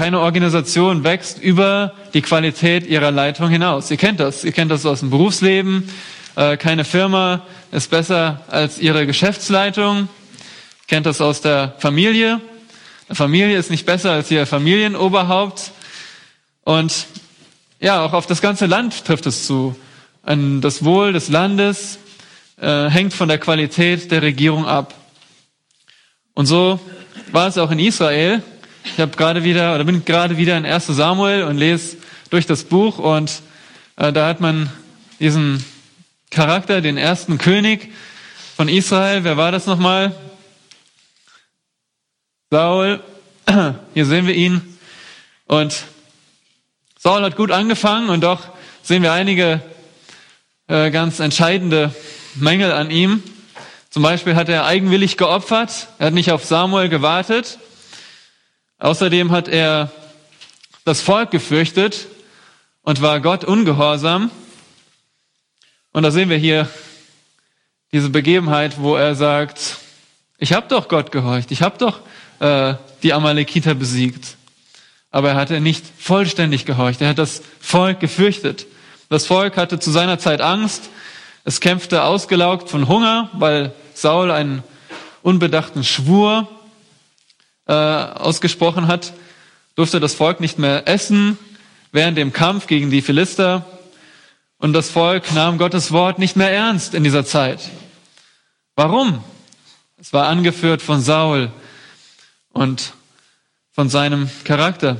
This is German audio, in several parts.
Keine Organisation wächst über die Qualität ihrer Leitung hinaus. Ihr kennt das. Ihr kennt das aus dem Berufsleben. Äh, keine Firma ist besser als ihre Geschäftsleitung. Ihr kennt das aus der Familie. Eine Familie ist nicht besser als ihr Familienoberhaupt. Und ja, auch auf das ganze Land trifft es zu. Das Wohl des Landes äh, hängt von der Qualität der Regierung ab. Und so war es auch in Israel. Ich habe gerade wieder oder bin gerade wieder in 1 Samuel und lese durch das Buch und äh, da hat man diesen Charakter, den ersten König von Israel. Wer war das nochmal? Saul. Hier sehen wir ihn. Und Saul hat gut angefangen und doch sehen wir einige äh, ganz entscheidende Mängel an ihm. Zum Beispiel hat er eigenwillig geopfert. Er hat nicht auf Samuel gewartet. Außerdem hat er das Volk gefürchtet und war Gott ungehorsam. Und da sehen wir hier diese Begebenheit, wo er sagt, ich habe doch Gott gehorcht, ich habe doch äh, die Amalekiter besiegt. Aber er hatte nicht vollständig gehorcht, er hat das Volk gefürchtet. Das Volk hatte zu seiner Zeit Angst, es kämpfte ausgelaugt von Hunger, weil Saul einen unbedachten Schwur äh, ausgesprochen hat, durfte das Volk nicht mehr essen während dem Kampf gegen die Philister. Und das Volk nahm Gottes Wort nicht mehr ernst in dieser Zeit. Warum? Es war angeführt von Saul und von seinem Charakter.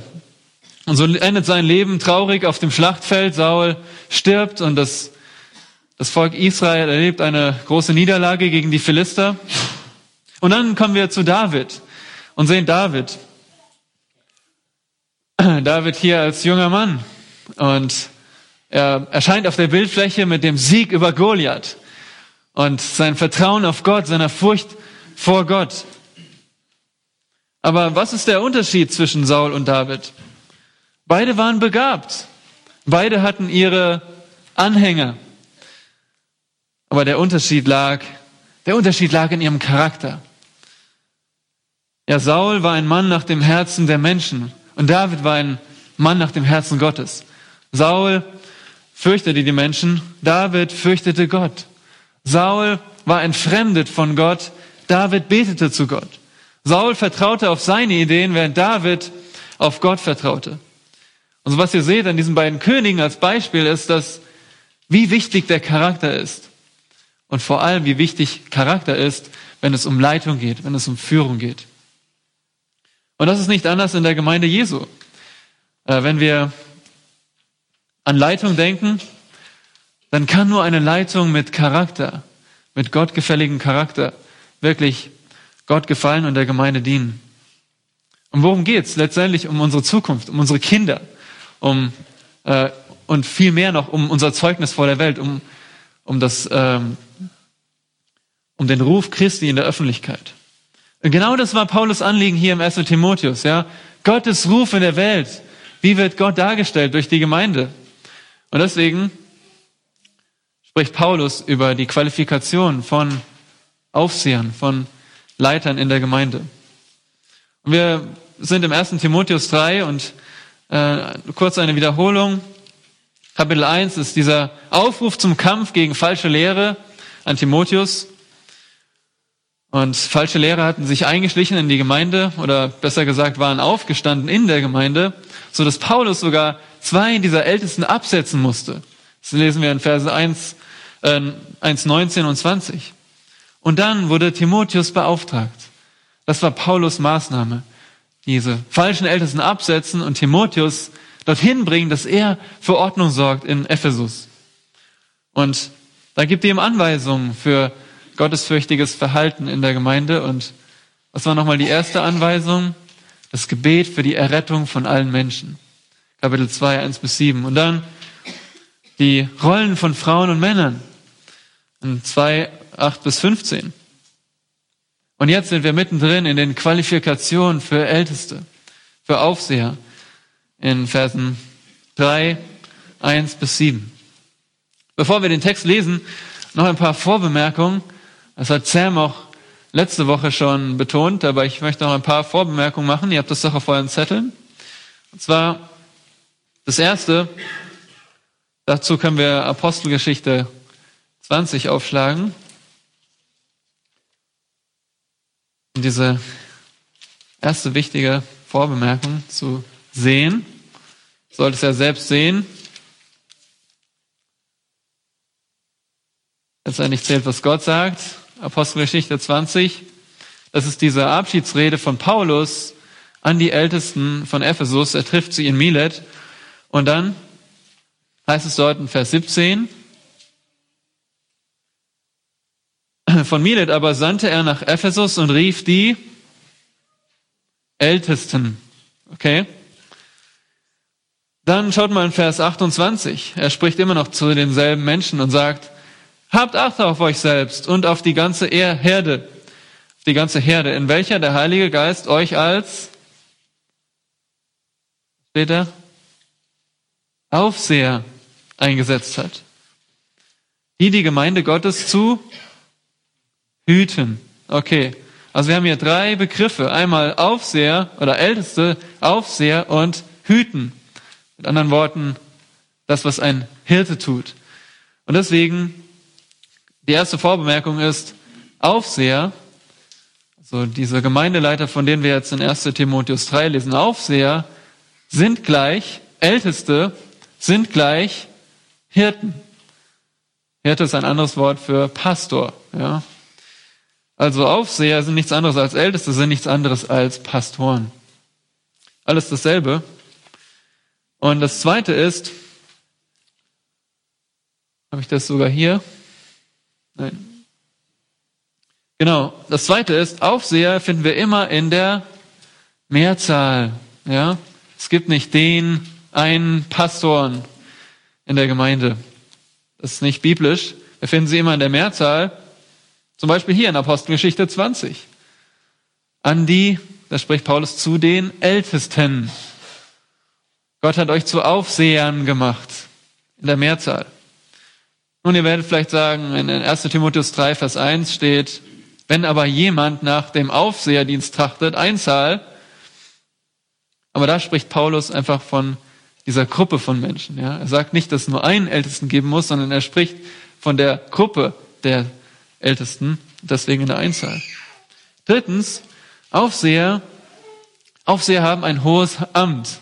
Und so endet sein Leben traurig auf dem Schlachtfeld. Saul stirbt und das, das Volk Israel erlebt eine große Niederlage gegen die Philister. Und dann kommen wir zu David und sehen David. David hier als junger Mann und er erscheint auf der Bildfläche mit dem Sieg über Goliath und sein Vertrauen auf Gott, seiner Furcht vor Gott. Aber was ist der Unterschied zwischen Saul und David? Beide waren begabt. Beide hatten ihre Anhänger. Aber der Unterschied lag, der Unterschied lag in ihrem Charakter. Ja, Saul war ein Mann nach dem Herzen der Menschen und David war ein Mann nach dem Herzen Gottes. Saul fürchtete die Menschen, David fürchtete Gott. Saul war entfremdet von Gott, David betete zu Gott. Saul vertraute auf seine Ideen, während David auf Gott vertraute. Und so was ihr seht an diesen beiden Königen als Beispiel ist, dass wie wichtig der Charakter ist. Und vor allem, wie wichtig Charakter ist, wenn es um Leitung geht, wenn es um Führung geht. Und das ist nicht anders in der Gemeinde Jesu. Äh, wenn wir an Leitung denken, dann kann nur eine Leitung mit Charakter, mit gottgefälligem Charakter wirklich Gott gefallen und der Gemeinde dienen. Und worum geht's? Letztendlich um unsere Zukunft, um unsere Kinder, um äh, und viel mehr noch um unser Zeugnis vor der Welt, um um das ähm, um den Ruf Christi in der Öffentlichkeit. Genau das war Paulus Anliegen hier im 1. Timotheus, ja. Gottes Ruf in der Welt. Wie wird Gott dargestellt durch die Gemeinde? Und deswegen spricht Paulus über die Qualifikation von Aufsehern, von Leitern in der Gemeinde. Und wir sind im 1. Timotheus 3 und äh, kurz eine Wiederholung. Kapitel 1 ist dieser Aufruf zum Kampf gegen falsche Lehre an Timotheus. Und falsche Lehrer hatten sich eingeschlichen in die Gemeinde oder besser gesagt waren aufgestanden in der Gemeinde, so dass Paulus sogar zwei dieser Ältesten absetzen musste. Das lesen wir in Verse 1, äh, 1, 19 und 20. Und dann wurde Timotheus beauftragt. Das war Paulus Maßnahme. Diese falschen Ältesten absetzen und Timotheus dorthin bringen, dass er für Ordnung sorgt in Ephesus. Und da gibt er ihm Anweisungen für gottesfürchtiges Verhalten in der Gemeinde. Und was war nochmal die erste Anweisung? Das Gebet für die Errettung von allen Menschen. Kapitel 2, 1 bis 7. Und dann die Rollen von Frauen und Männern. In 2, 8 bis 15. Und jetzt sind wir mittendrin in den Qualifikationen für Älteste, für Aufseher. In Versen 3, 1 bis 7. Bevor wir den Text lesen, noch ein paar Vorbemerkungen das hat Sam auch letzte Woche schon betont, aber ich möchte noch ein paar Vorbemerkungen machen. Ihr habt das doch auf euren Zetteln. Und zwar das erste, dazu können wir Apostelgeschichte 20 aufschlagen. Und diese erste wichtige Vorbemerkung zu sehen, sollte es ja selbst sehen. Letztendlich zählt, was Gott sagt. Apostelgeschichte 20. Das ist diese Abschiedsrede von Paulus an die Ältesten von Ephesus. Er trifft sie in Milet. Und dann heißt es dort in Vers 17, von Milet aber sandte er nach Ephesus und rief die Ältesten. Okay? Dann schaut mal in Vers 28. Er spricht immer noch zu denselben Menschen und sagt, habt Acht auf euch selbst und auf die ganze Herde, die ganze Herde, in welcher der Heilige Geist euch als, steht Aufseher eingesetzt hat. Die die Gemeinde Gottes zu hüten. Okay. Also wir haben hier drei Begriffe. Einmal Aufseher oder Älteste, Aufseher und hüten. Mit anderen Worten, das, was ein Hirte tut. Und deswegen, die erste Vorbemerkung ist, Aufseher, also diese Gemeindeleiter, von denen wir jetzt in 1 Timotheus 3 lesen, Aufseher sind gleich, Älteste sind gleich Hirten. Hirte ist ein anderes Wort für Pastor. Ja. Also Aufseher sind nichts anderes als Älteste, sind nichts anderes als Pastoren. Alles dasselbe. Und das Zweite ist, habe ich das sogar hier? Nein. Genau. Das Zweite ist, Aufseher finden wir immer in der Mehrzahl. Ja. Es gibt nicht den einen Pastoren in der Gemeinde. Das ist nicht biblisch. Wir finden sie immer in der Mehrzahl. Zum Beispiel hier in Apostelgeschichte 20. An die, da spricht Paulus zu den Ältesten. Gott hat euch zu Aufsehern gemacht. In der Mehrzahl. Nun, ihr werdet vielleicht sagen, in 1 Timotheus 3, Vers 1 steht, wenn aber jemand nach dem Aufseherdienst trachtet, Einzahl, aber da spricht Paulus einfach von dieser Gruppe von Menschen. Ja? Er sagt nicht, dass es nur einen Ältesten geben muss, sondern er spricht von der Gruppe der Ältesten, deswegen in der Einzahl. Drittens, Aufseher, Aufseher haben ein hohes Amt.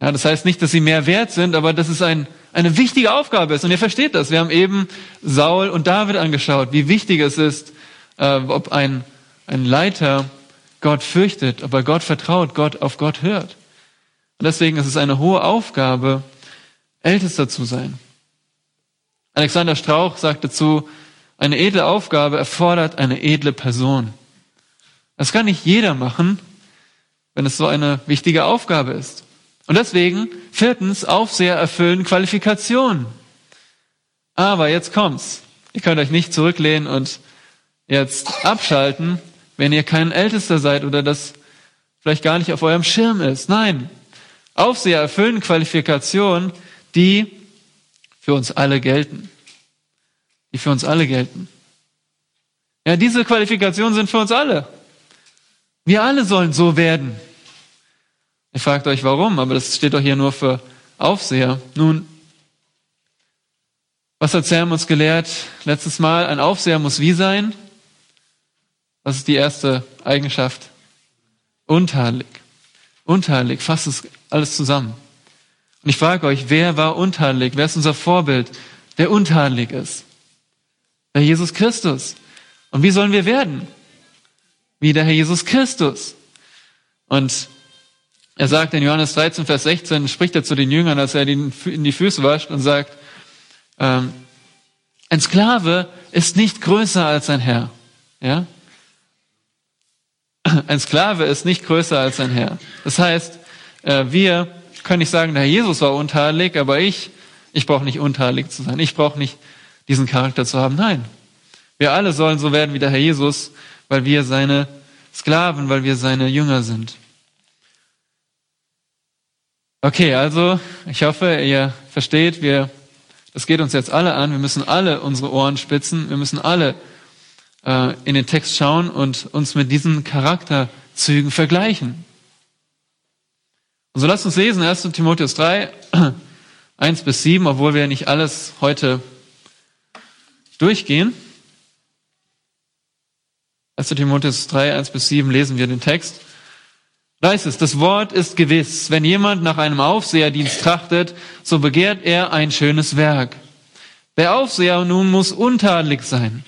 Ja, das heißt nicht, dass sie mehr wert sind, aber dass es ein, eine wichtige Aufgabe ist. Und ihr versteht das. Wir haben eben Saul und David angeschaut, wie wichtig es ist, äh, ob ein, ein Leiter Gott fürchtet, ob er Gott vertraut, Gott auf Gott hört. Und deswegen ist es eine hohe Aufgabe, Ältester zu sein. Alexander Strauch sagt dazu, eine edle Aufgabe erfordert eine edle Person. Das kann nicht jeder machen, wenn es so eine wichtige Aufgabe ist. Und deswegen, viertens, Aufseher erfüllen Qualifikationen. Aber jetzt kommt's. Ihr könnt euch nicht zurücklehnen und jetzt abschalten, wenn ihr kein Ältester seid oder das vielleicht gar nicht auf eurem Schirm ist. Nein, Aufseher erfüllen Qualifikationen, die für uns alle gelten. Die für uns alle gelten. Ja, diese Qualifikationen sind für uns alle. Wir alle sollen so werden. Ihr fragt euch warum, aber das steht doch hier nur für Aufseher. Nun, was hat Sam uns gelehrt letztes Mal? Ein Aufseher muss wie sein? Was ist die erste Eigenschaft? Untadelig. Untadelig, fasst es alles zusammen. Und ich frage euch, wer war untadelig? Wer ist unser Vorbild, der untadelig ist? Der Jesus Christus. Und wie sollen wir werden? Wie der Herr Jesus Christus. Und er sagt in Johannes 13, Vers 16, spricht er zu den Jüngern, als er ihnen in die Füße wascht und sagt, ähm, ein Sklave ist nicht größer als ein Herr. Ja? Ein Sklave ist nicht größer als ein Herr. Das heißt, äh, wir können nicht sagen, der Herr Jesus war untadelig, aber ich, ich brauche nicht untadelig zu sein. Ich brauche nicht diesen Charakter zu haben. Nein. Wir alle sollen so werden wie der Herr Jesus, weil wir seine Sklaven, weil wir seine Jünger sind. Okay, also ich hoffe, ihr versteht, wir, das geht uns jetzt alle an. Wir müssen alle unsere Ohren spitzen. Wir müssen alle äh, in den Text schauen und uns mit diesen Charakterzügen vergleichen. Also lasst uns lesen 1. Timotheus 3, 1 bis 7, obwohl wir nicht alles heute durchgehen. 1. Timotheus 3, 1 bis 7 lesen wir den Text. Da es, das Wort ist gewiss. Wenn jemand nach einem Aufseherdienst trachtet, so begehrt er ein schönes Werk. Der Aufseher nun muss untadelig sein.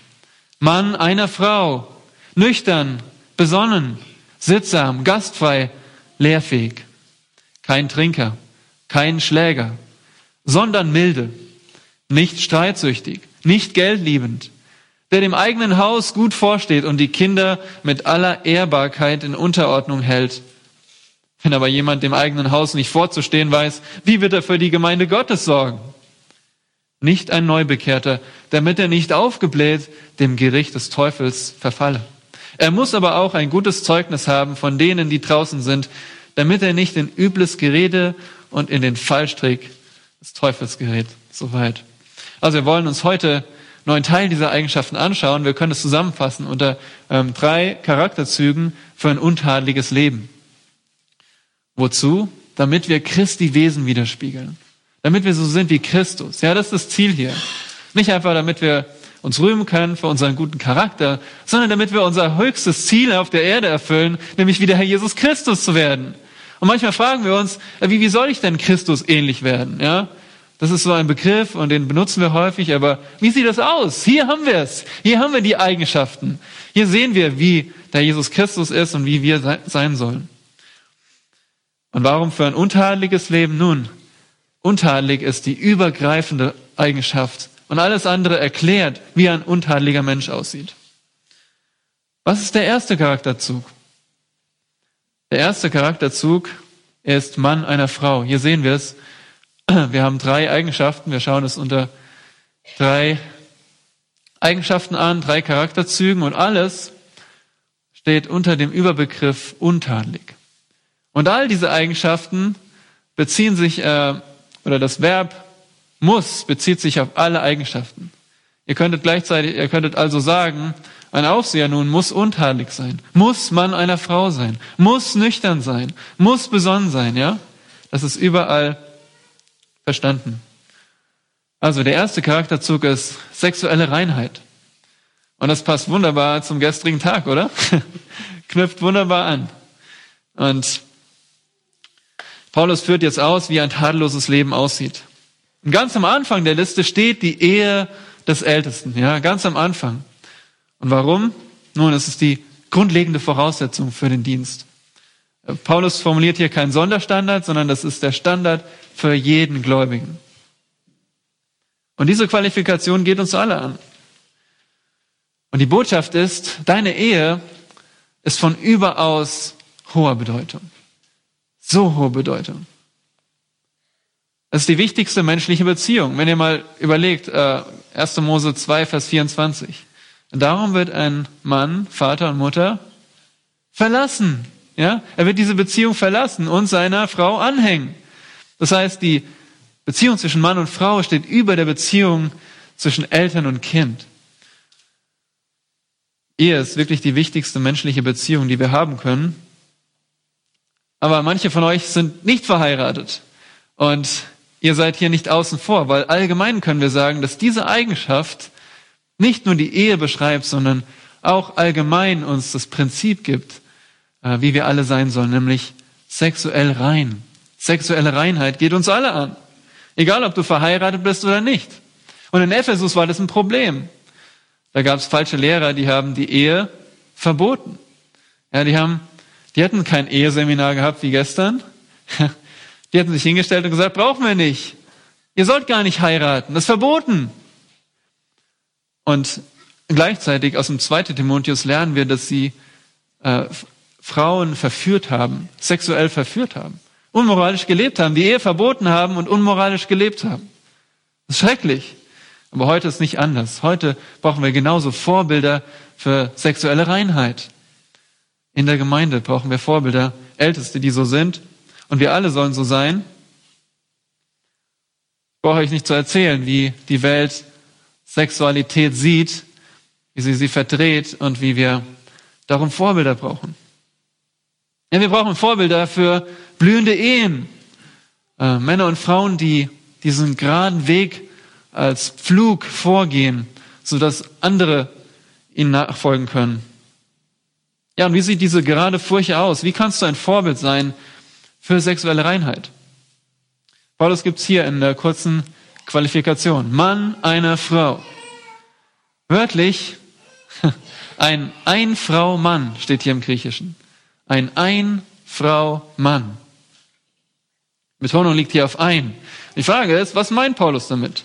Mann einer Frau, nüchtern, besonnen, sittsam, gastfrei, lehrfähig. Kein Trinker, kein Schläger, sondern milde, nicht streitsüchtig, nicht geldliebend, der dem eigenen Haus gut vorsteht und die Kinder mit aller Ehrbarkeit in Unterordnung hält. Wenn aber jemand dem eigenen Haus nicht vorzustehen weiß, wie wird er für die Gemeinde Gottes sorgen? nicht ein Neubekehrter, damit er nicht aufgebläht dem Gericht des Teufels verfalle. Er muss aber auch ein gutes Zeugnis haben von denen, die draußen sind, damit er nicht in übles Gerede und in den Fallstrick des Teufels gerät. Soweit. Also wir wollen uns heute nur einen Teil dieser Eigenschaften anschauen. Wir können es zusammenfassen unter ähm, drei Charakterzügen für ein untadeliges Leben. Wozu? Damit wir Christi Wesen widerspiegeln damit wir so sind wie Christus. Ja, das ist das Ziel hier. Nicht einfach, damit wir uns rühmen können für unseren guten Charakter, sondern damit wir unser höchstes Ziel auf der Erde erfüllen, nämlich wie der Herr Jesus Christus zu werden. Und manchmal fragen wir uns, wie, wie soll ich denn Christus ähnlich werden? Ja, das ist so ein Begriff und den benutzen wir häufig, aber wie sieht das aus? Hier haben wir es. Hier haben wir die Eigenschaften. Hier sehen wir, wie der Jesus Christus ist und wie wir sein sollen. Und warum für ein untadeliges Leben? Nun, Untadelig ist die übergreifende Eigenschaft und alles andere erklärt, wie ein untadeliger Mensch aussieht. Was ist der erste Charakterzug? Der erste Charakterzug ist Mann einer Frau. Hier sehen wir es. Wir haben drei Eigenschaften. Wir schauen es unter drei Eigenschaften an, drei Charakterzügen und alles steht unter dem Überbegriff untadelig. Und all diese Eigenschaften beziehen sich äh, oder das Verb muss bezieht sich auf alle Eigenschaften. Ihr könntet gleichzeitig, ihr könntet also sagen, ein Aufseher nun muss untadelig sein, muss Mann einer Frau sein, muss nüchtern sein, muss besonnen sein, ja? Das ist überall verstanden. Also der erste Charakterzug ist sexuelle Reinheit. Und das passt wunderbar zum gestrigen Tag, oder? Knüpft wunderbar an. Und Paulus führt jetzt aus, wie ein tadelloses Leben aussieht. Und ganz am Anfang der Liste steht die Ehe des Ältesten, ja, ganz am Anfang. Und warum? Nun, es ist die grundlegende Voraussetzung für den Dienst. Paulus formuliert hier keinen Sonderstandard, sondern das ist der Standard für jeden Gläubigen. Und diese Qualifikation geht uns alle an. Und die Botschaft ist, deine Ehe ist von überaus hoher Bedeutung. So hohe Bedeutung. Das ist die wichtigste menschliche Beziehung. Wenn ihr mal überlegt, äh, 1. Mose 2, Vers 24. Darum wird ein Mann, Vater und Mutter verlassen. Ja, er wird diese Beziehung verlassen und seiner Frau anhängen. Das heißt, die Beziehung zwischen Mann und Frau steht über der Beziehung zwischen Eltern und Kind. Ehe ist wirklich die wichtigste menschliche Beziehung, die wir haben können. Aber manche von euch sind nicht verheiratet und ihr seid hier nicht außen vor, weil allgemein können wir sagen, dass diese Eigenschaft nicht nur die Ehe beschreibt, sondern auch allgemein uns das Prinzip gibt, äh, wie wir alle sein sollen, nämlich sexuell rein. Sexuelle Reinheit geht uns alle an. Egal, ob du verheiratet bist oder nicht. Und in Ephesus war das ein Problem. Da gab es falsche Lehrer, die haben die Ehe verboten. Ja, die haben die hatten kein Eheseminar gehabt wie gestern. Die hatten sich hingestellt und gesagt, brauchen wir nicht. Ihr sollt gar nicht heiraten. Das ist verboten. Und gleichzeitig aus dem 2. Timotheus lernen wir, dass sie äh, Frauen verführt haben, sexuell verführt haben, unmoralisch gelebt haben, die Ehe verboten haben und unmoralisch gelebt haben. Das ist schrecklich. Aber heute ist nicht anders. Heute brauchen wir genauso Vorbilder für sexuelle Reinheit. In der Gemeinde brauchen wir Vorbilder, Älteste, die so sind. Und wir alle sollen so sein. Ich brauche euch nicht zu erzählen, wie die Welt Sexualität sieht, wie sie sie verdreht und wie wir darum Vorbilder brauchen. Ja, wir brauchen Vorbilder für blühende Ehen. Äh, Männer und Frauen, die diesen geraden Weg als Pflug vorgehen, sodass andere ihnen nachfolgen können. Ja, und wie sieht diese gerade Furche aus? Wie kannst du ein Vorbild sein für sexuelle Reinheit? Paulus gibt's hier in der kurzen Qualifikation. Mann einer Frau. Wörtlich, ein Ein-Frau-Mann steht hier im Griechischen. Ein Ein-Frau-Mann. Betonung liegt hier auf ein. Die Frage ist, was meint Paulus damit?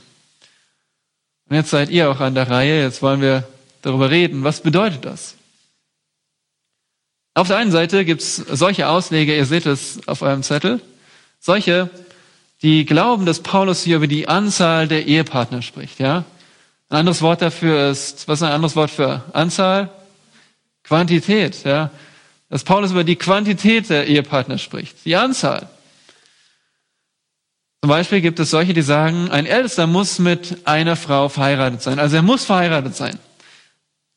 Und jetzt seid ihr auch an der Reihe, jetzt wollen wir darüber reden, was bedeutet das? Auf der einen Seite gibt's solche Ausleger, ihr seht es auf eurem Zettel, solche, die glauben, dass Paulus hier über die Anzahl der Ehepartner spricht, ja? Ein anderes Wort dafür ist, was ist ein anderes Wort für Anzahl? Quantität, ja? Dass Paulus über die Quantität der Ehepartner spricht, die Anzahl. Zum Beispiel gibt es solche, die sagen, ein Ältester muss mit einer Frau verheiratet sein. Also er muss verheiratet sein.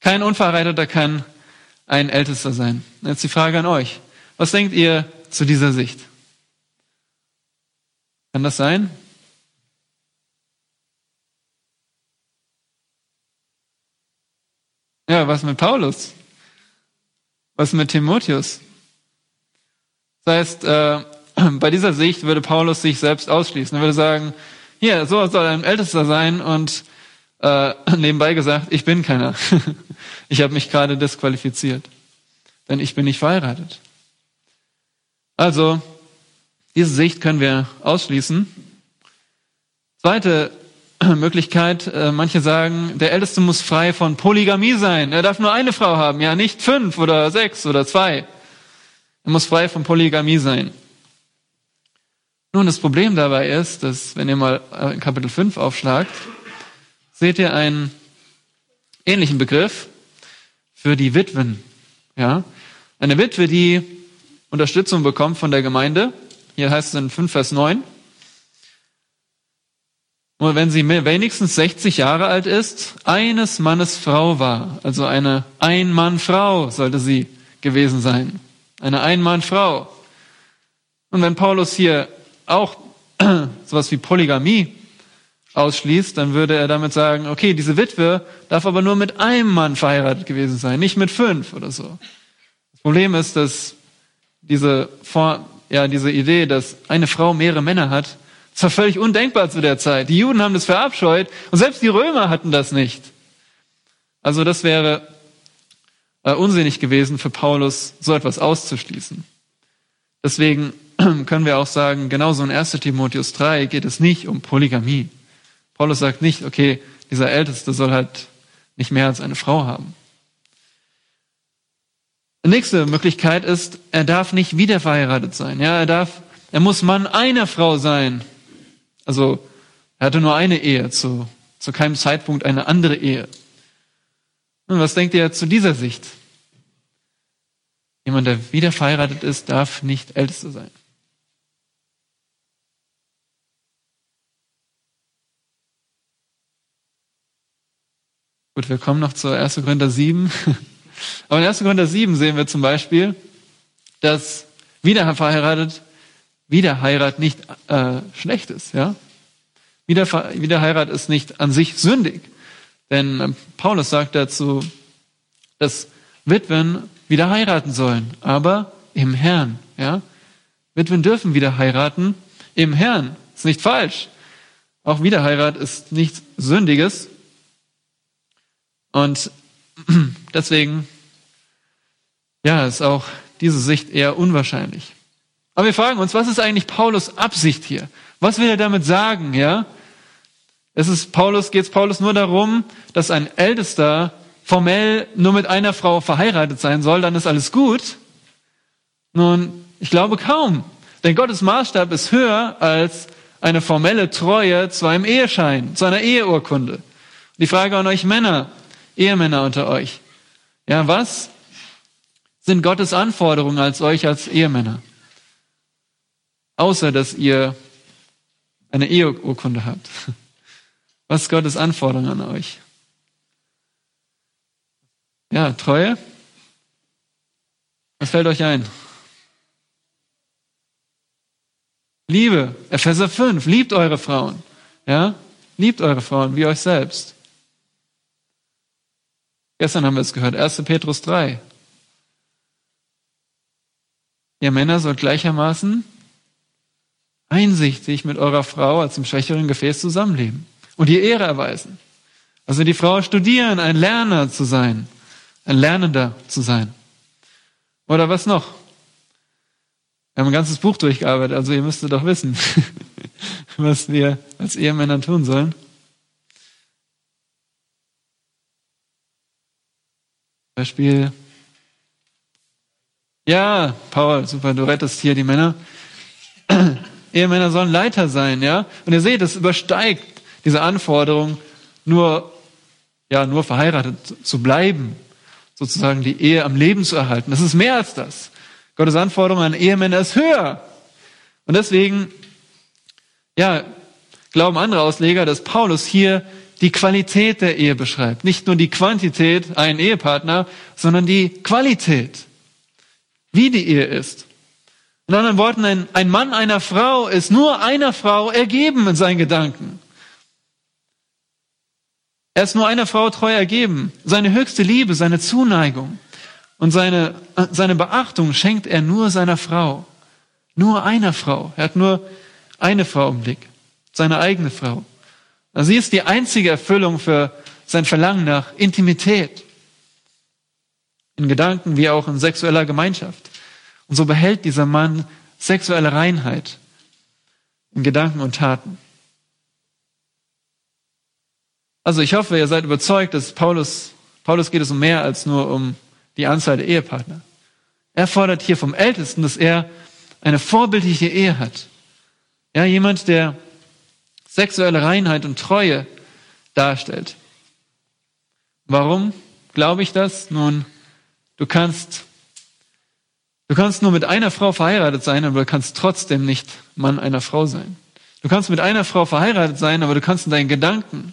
Kein Unverheirateter kann ein Ältester sein. Jetzt die Frage an euch. Was denkt ihr zu dieser Sicht? Kann das sein? Ja, was mit Paulus? Was mit Timotheus? Das heißt, äh, bei dieser Sicht würde Paulus sich selbst ausschließen. Er würde sagen, hier, so soll ein Ältester sein und äh, nebenbei gesagt, ich bin keiner. ich habe mich gerade disqualifiziert, denn ich bin nicht verheiratet. Also, diese Sicht können wir ausschließen. Zweite Möglichkeit, äh, manche sagen, der Älteste muss frei von Polygamie sein. Er darf nur eine Frau haben, ja nicht fünf oder sechs oder zwei. Er muss frei von Polygamie sein. Nun, das Problem dabei ist, dass wenn ihr mal äh, Kapitel 5 aufschlagt, seht ihr einen ähnlichen Begriff für die Witwen. Ja, eine Witwe, die Unterstützung bekommt von der Gemeinde. Hier heißt es in 5 Vers 9. Und wenn sie wenigstens 60 Jahre alt ist, eines Mannes Frau war, also eine Ein-Mann-Frau sollte sie gewesen sein. Eine Ein-Mann-Frau. Und wenn Paulus hier auch sowas wie Polygamie ausschließt, dann würde er damit sagen, okay, diese Witwe darf aber nur mit einem Mann verheiratet gewesen sein, nicht mit fünf oder so. Das Problem ist, dass diese, ja, diese Idee, dass eine Frau mehrere Männer hat, das war völlig undenkbar zu der Zeit. Die Juden haben das verabscheut und selbst die Römer hatten das nicht. Also das wäre äh, unsinnig gewesen für Paulus, so etwas auszuschließen. Deswegen können wir auch sagen, genauso in 1 Timotheus 3 geht es nicht um Polygamie. Paulus sagt nicht, okay, dieser Älteste soll halt nicht mehr als eine Frau haben. Die nächste Möglichkeit ist, er darf nicht wieder verheiratet sein. Ja, er darf, er muss Mann einer Frau sein. Also er hatte nur eine Ehe, zu, zu keinem Zeitpunkt eine andere Ehe. Und was denkt ihr zu dieser Sicht? Jemand, der wieder verheiratet ist, darf nicht Ältester sein. Gut, wir kommen noch zur 1. Korinther 7. Aber in 1. Korinther 7 sehen wir zum Beispiel, dass wieder verheiratet Wiederheirat nicht äh, schlecht ist. Ja? Wieder, Wiederheirat ist nicht an sich sündig. Denn äh, Paulus sagt dazu, dass Witwen wieder heiraten sollen, aber im Herrn. Ja? Witwen dürfen wieder heiraten im Herrn. Ist nicht falsch. Auch Wiederheirat ist nichts Sündiges. Und deswegen, ja, ist auch diese Sicht eher unwahrscheinlich. Aber wir fragen uns, was ist eigentlich Paulus Absicht hier? Was will er damit sagen, ja? Es ist Paulus, geht es Paulus nur darum, dass ein Ältester formell nur mit einer Frau verheiratet sein soll, dann ist alles gut? Nun, ich glaube kaum. Denn Gottes Maßstab ist höher als eine formelle Treue zu einem Eheschein, zu einer Eheurkunde. Die Frage an euch Männer, Ehemänner unter euch. Ja, was sind Gottes Anforderungen als euch als Ehemänner? außer dass ihr eine Eheurkunde habt. Was ist Gottes Anforderung an euch? Ja, Treue? Was fällt euch ein? Liebe, Epheser 5, liebt eure Frauen. Ja? Liebt eure Frauen wie euch selbst. Gestern haben wir es gehört, 1. Petrus 3. Ihr Männer sollt gleichermaßen einsichtig mit eurer Frau als im schwächeren Gefäß zusammenleben und ihr Ehre erweisen. Also die Frau studieren, ein Lerner zu sein, ein Lernender zu sein. Oder was noch? Wir haben ein ganzes Buch durchgearbeitet, also ihr müsstet doch wissen, was wir als Ehemänner tun sollen. Beispiel. Ja, Paul, super, du rettest hier die Männer. Ehemänner sollen Leiter sein, ja? Und ihr seht, es übersteigt diese Anforderung, nur, ja, nur verheiratet zu bleiben, sozusagen die Ehe am Leben zu erhalten. Das ist mehr als das. Gottes Anforderung an Ehemänner ist höher. Und deswegen, ja, glauben andere Ausleger, dass Paulus hier die Qualität der Ehe beschreibt. Nicht nur die Quantität, einen Ehepartner, sondern die Qualität. Wie die Ehe ist. In anderen Worten, ein, ein Mann einer Frau ist nur einer Frau ergeben in seinen Gedanken. Er ist nur einer Frau treu ergeben. Seine höchste Liebe, seine Zuneigung und seine, seine Beachtung schenkt er nur seiner Frau. Nur einer Frau. Er hat nur eine Frau im Blick. Seine eigene Frau. Sie ist die einzige Erfüllung für sein Verlangen nach Intimität. In Gedanken wie auch in sexueller Gemeinschaft. Und so behält dieser Mann sexuelle Reinheit in Gedanken und Taten. Also ich hoffe, ihr seid überzeugt, dass Paulus, Paulus geht es um mehr als nur um die Anzahl der Ehepartner. Er fordert hier vom Ältesten, dass er eine vorbildliche Ehe hat. Ja, jemand, der sexuelle Reinheit und Treue darstellt. Warum glaube ich das? Nun, du kannst Du kannst nur mit einer Frau verheiratet sein, aber du kannst trotzdem nicht Mann einer Frau sein. Du kannst mit einer Frau verheiratet sein, aber du kannst in deinen Gedanken,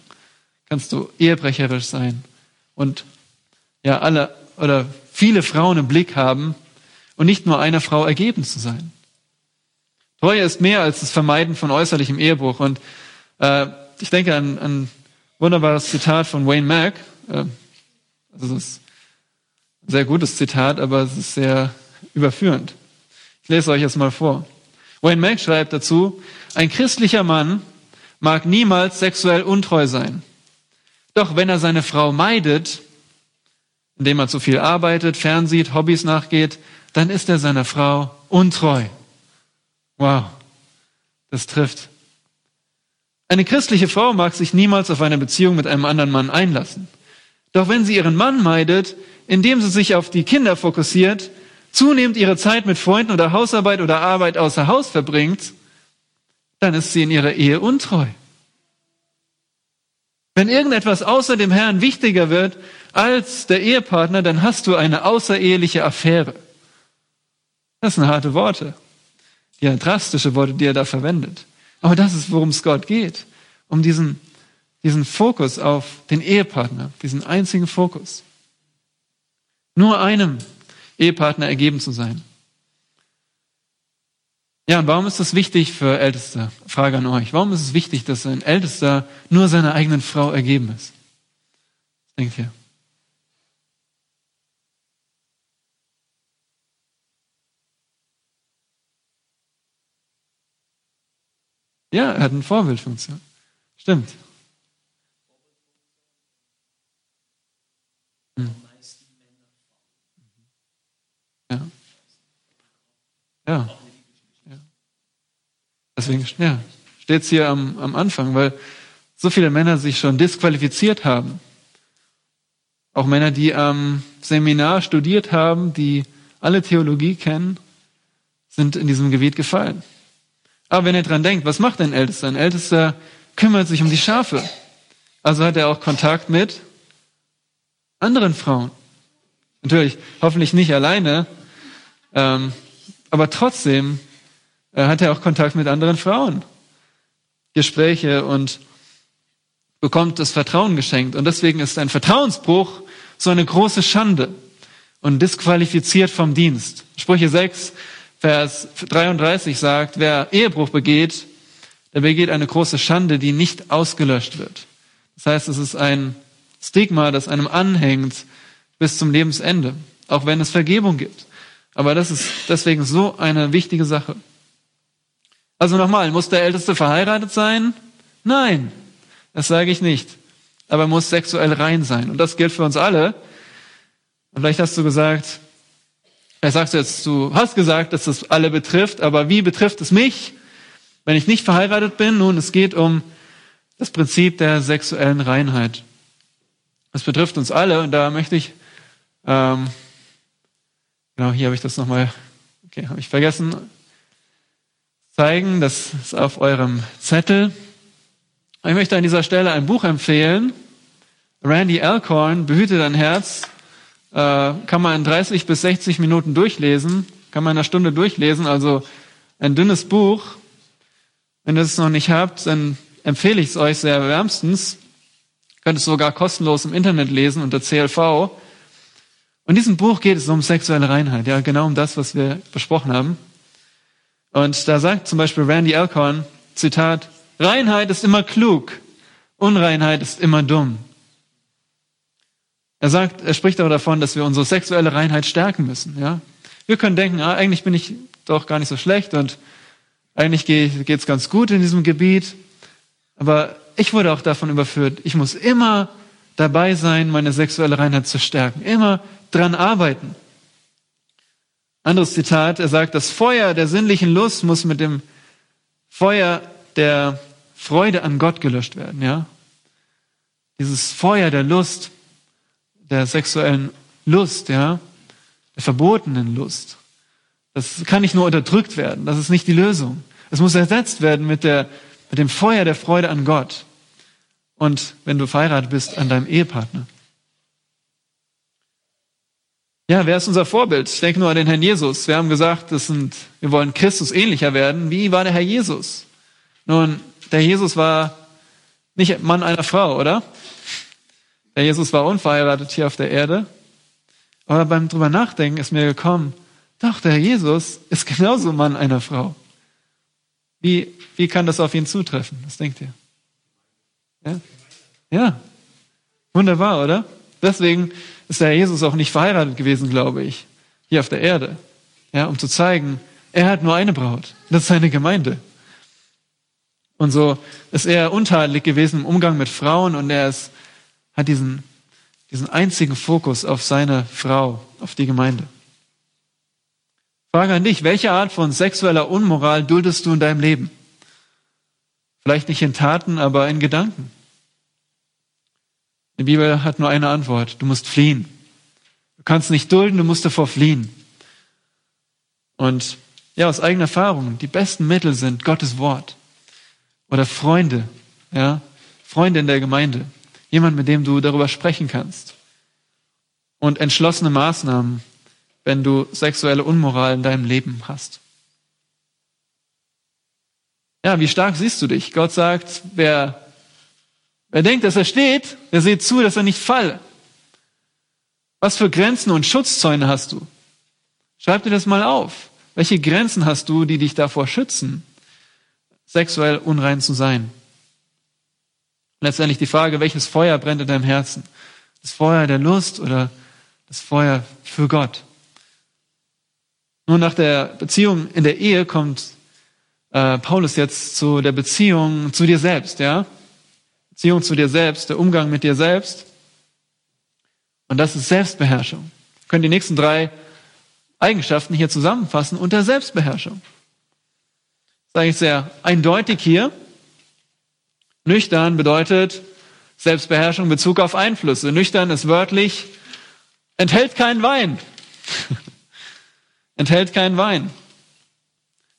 kannst du ehebrecherisch sein und ja, alle oder viele Frauen im Blick haben und nicht nur einer Frau ergeben zu sein. Treue ist mehr als das Vermeiden von äußerlichem Ehebruch. Und äh, ich denke an, ein wunderbares Zitat von Wayne Mack. Äh, also ist ein sehr gutes Zitat, aber es ist sehr überführend. Ich lese euch jetzt mal vor. Wayne Mack schreibt dazu, ein christlicher Mann mag niemals sexuell untreu sein. Doch wenn er seine Frau meidet, indem er zu viel arbeitet, fernsieht, Hobbys nachgeht, dann ist er seiner Frau untreu. Wow, das trifft. Eine christliche Frau mag sich niemals auf eine Beziehung mit einem anderen Mann einlassen. Doch wenn sie ihren Mann meidet, indem sie sich auf die Kinder fokussiert, zunehmend ihre Zeit mit Freunden oder Hausarbeit oder Arbeit außer Haus verbringt, dann ist sie in ihrer Ehe untreu. Wenn irgendetwas außer dem Herrn wichtiger wird als der Ehepartner, dann hast du eine außereheliche Affäre. Das sind harte Worte. Ja, drastische Worte, die er da verwendet. Aber das ist, worum es Gott geht. Um diesen, diesen Fokus auf den Ehepartner, diesen einzigen Fokus. Nur einem Ehepartner ergeben zu sein. Ja, und warum ist das wichtig für Älteste? Frage an euch. Warum ist es wichtig, dass ein Ältester nur seiner eigenen Frau ergeben ist? Denkt ihr? Ja, er hat eine Vorbildfunktion. Stimmt. Hm. Ja. Ja. ja. Deswegen ja, steht es hier am, am Anfang, weil so viele Männer sich schon disqualifiziert haben. Auch Männer, die am Seminar studiert haben, die alle Theologie kennen, sind in diesem Gebiet gefallen. Aber wenn ihr dran denkt, was macht ein Ältester? Ein Ältester kümmert sich um die Schafe. Also hat er auch Kontakt mit anderen Frauen. Natürlich, hoffentlich nicht alleine, ähm, aber trotzdem äh, hat er auch Kontakt mit anderen Frauen, Gespräche und bekommt das Vertrauen geschenkt. Und deswegen ist ein Vertrauensbruch so eine große Schande und disqualifiziert vom Dienst. Sprüche 6, Vers 33 sagt, wer Ehebruch begeht, der begeht eine große Schande, die nicht ausgelöscht wird. Das heißt, es ist ein Stigma, das einem anhängt bis zum Lebensende, auch wenn es Vergebung gibt. Aber das ist deswegen so eine wichtige Sache. Also nochmal, muss der Älteste verheiratet sein? Nein, das sage ich nicht. Aber er muss sexuell rein sein. Und das gilt für uns alle. Und vielleicht hast du gesagt, er sagt jetzt, du hast gesagt, dass das alle betrifft, aber wie betrifft es mich, wenn ich nicht verheiratet bin? Nun, es geht um das Prinzip der sexuellen Reinheit. Das betrifft uns alle und da möchte ich, ähm, genau, hier habe ich das nochmal, okay, habe ich vergessen, zeigen, das ist auf eurem Zettel. Ich möchte an dieser Stelle ein Buch empfehlen. Randy Alcorn, Behüte dein Herz, kann man in 30 bis 60 Minuten durchlesen, kann man in einer Stunde durchlesen, also ein dünnes Buch. Wenn ihr es noch nicht habt, dann empfehle ich es euch sehr wärmstens. Ihr könnt es sogar kostenlos im Internet lesen unter CLV. Und in diesem Buch geht es um sexuelle Reinheit, ja, genau um das, was wir besprochen haben. Und da sagt zum Beispiel Randy Alcorn, Zitat, Reinheit ist immer klug, Unreinheit ist immer dumm. Er sagt, er spricht auch davon, dass wir unsere sexuelle Reinheit stärken müssen. Ja? Wir können denken, ah, eigentlich bin ich doch gar nicht so schlecht und eigentlich geht es ganz gut in diesem Gebiet. Aber ich wurde auch davon überführt, ich muss immer dabei sein, meine sexuelle Reinheit zu stärken, immer dran arbeiten. Anderes Zitat, er sagt, das Feuer der sinnlichen Lust muss mit dem Feuer der Freude an Gott gelöscht werden, ja? Dieses Feuer der Lust der sexuellen Lust, ja, der verbotenen Lust. Das kann nicht nur unterdrückt werden. Das ist nicht die Lösung. Es muss ersetzt werden mit der, mit dem Feuer der Freude an Gott. Und wenn du verheiratet bist, an deinem Ehepartner. Ja, wer ist unser Vorbild? Ich denke nur an den Herrn Jesus. Wir haben gesagt, das sind, wir wollen Christus ähnlicher werden. Wie war der Herr Jesus? Nun, der Jesus war nicht Mann einer Frau, oder? Der Jesus war unverheiratet hier auf der Erde. Aber beim drüber nachdenken ist mir gekommen, doch, der Jesus ist genauso Mann einer Frau. Wie, wie kann das auf ihn zutreffen? Was denkt ihr? Ja? Ja. Wunderbar, oder? Deswegen ist der Jesus auch nicht verheiratet gewesen, glaube ich, hier auf der Erde. Ja, um zu zeigen, er hat nur eine Braut. Das ist seine Gemeinde. Und so ist er untadelig gewesen im Umgang mit Frauen und er ist hat diesen, diesen einzigen Fokus auf seine Frau, auf die Gemeinde. Frage an dich, welche Art von sexueller Unmoral duldest du in deinem Leben? Vielleicht nicht in Taten, aber in Gedanken. Die Bibel hat nur eine Antwort. Du musst fliehen. Du kannst nicht dulden, du musst davor fliehen. Und ja, aus eigener Erfahrung, die besten Mittel sind Gottes Wort oder Freunde, ja, Freunde in der Gemeinde. Jemand, mit dem du darüber sprechen kannst. Und entschlossene Maßnahmen, wenn du sexuelle Unmoral in deinem Leben hast. Ja, wie stark siehst du dich? Gott sagt, wer, wer denkt, dass er steht, der sieht zu, dass er nicht falle. Was für Grenzen und Schutzzäune hast du? Schreib dir das mal auf. Welche Grenzen hast du, die dich davor schützen, sexuell unrein zu sein? Letztendlich die Frage, welches Feuer brennt in deinem Herzen? Das Feuer der Lust oder das Feuer für Gott? Nur nach der Beziehung in der Ehe kommt äh, Paulus jetzt zu der Beziehung zu dir selbst, ja? Beziehung zu dir selbst, der Umgang mit dir selbst. Und das ist Selbstbeherrschung. Wir können die nächsten drei Eigenschaften hier zusammenfassen unter Selbstbeherrschung. Das ist eigentlich sehr eindeutig hier. Nüchtern bedeutet Selbstbeherrschung in Bezug auf Einflüsse. Nüchtern ist wörtlich, enthält keinen Wein. enthält keinen Wein.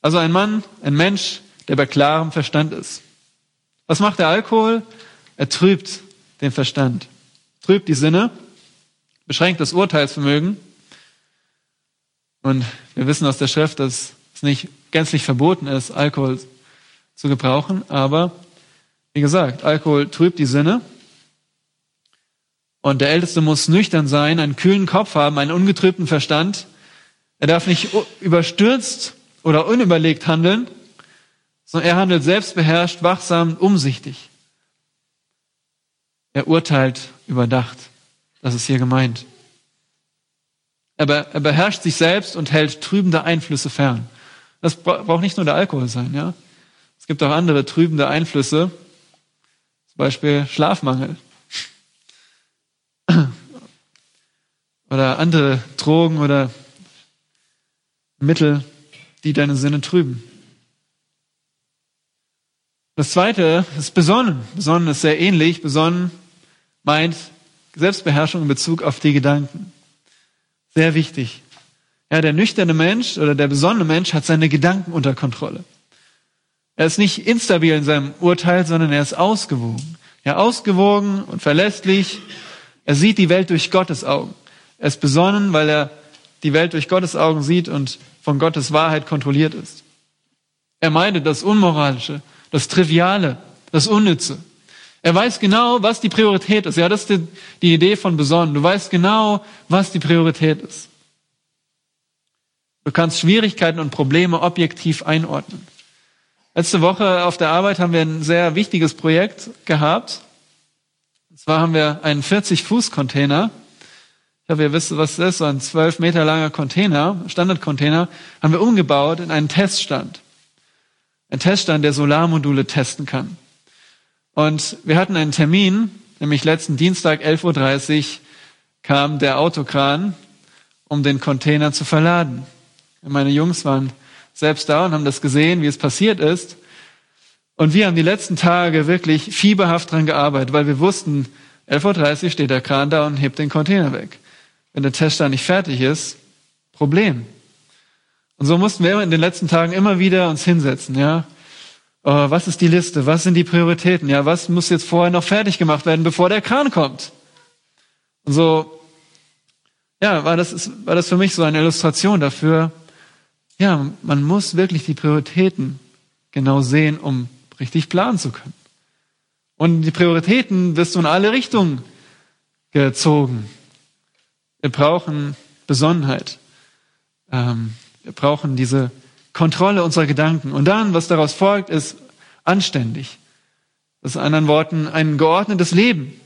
Also ein Mann, ein Mensch, der bei klarem Verstand ist. Was macht der Alkohol? Er trübt den Verstand, trübt die Sinne, beschränkt das Urteilsvermögen. Und wir wissen aus der Schrift, dass es nicht gänzlich verboten ist, Alkohol zu gebrauchen, aber wie gesagt, Alkohol trübt die Sinne. Und der Älteste muss nüchtern sein, einen kühlen Kopf haben, einen ungetrübten Verstand. Er darf nicht überstürzt oder unüberlegt handeln, sondern er handelt selbstbeherrscht, wachsam, umsichtig. Er urteilt überdacht. Das ist hier gemeint. Er, er beherrscht sich selbst und hält trübende Einflüsse fern. Das braucht nicht nur der Alkohol sein, ja. Es gibt auch andere trübende Einflüsse, zum Beispiel Schlafmangel oder andere Drogen oder Mittel, die deine Sinne trüben. Das zweite ist besonnen. Besonnen ist sehr ähnlich. Besonnen meint Selbstbeherrschung in Bezug auf die Gedanken. Sehr wichtig. Ja, der nüchterne Mensch oder der besonnene Mensch hat seine Gedanken unter Kontrolle. Er ist nicht instabil in seinem Urteil, sondern er ist ausgewogen. Ja, ausgewogen und verlässlich. Er sieht die Welt durch Gottes Augen. Er ist besonnen, weil er die Welt durch Gottes Augen sieht und von Gottes Wahrheit kontrolliert ist. Er meidet das Unmoralische, das Triviale, das Unnütze. Er weiß genau, was die Priorität ist. Ja, das ist die, die Idee von besonnen. Du weißt genau, was die Priorität ist. Du kannst Schwierigkeiten und Probleme objektiv einordnen. Letzte Woche auf der Arbeit haben wir ein sehr wichtiges Projekt gehabt. Und zwar haben wir einen 40-Fuß-Container. Ich hoffe, ihr wisst, was das ist. So ein 12 Meter langer Container, Standardcontainer, haben wir umgebaut in einen Teststand. Ein Teststand, der Solarmodule testen kann. Und wir hatten einen Termin, nämlich letzten Dienstag 11.30 Uhr kam der Autokran, um den Container zu verladen. Meine Jungs waren selbst da und haben das gesehen, wie es passiert ist. Und wir haben die letzten Tage wirklich fieberhaft dran gearbeitet, weil wir wussten, 11.30 Uhr steht der Kran da und hebt den Container weg. Wenn der Test da nicht fertig ist, Problem. Und so mussten wir in den letzten Tagen immer wieder uns hinsetzen, ja. Oh, was ist die Liste? Was sind die Prioritäten? Ja, was muss jetzt vorher noch fertig gemacht werden, bevor der Kran kommt? Und so, ja, war das, war das für mich so eine Illustration dafür. Ja, man muss wirklich die Prioritäten genau sehen, um richtig planen zu können. Und die Prioritäten wirst du in alle Richtungen gezogen. Wir brauchen Besonnenheit. Ähm, wir brauchen diese Kontrolle unserer Gedanken. Und dann, was daraus folgt, ist anständig. Das ist in anderen Worten ein geordnetes Leben.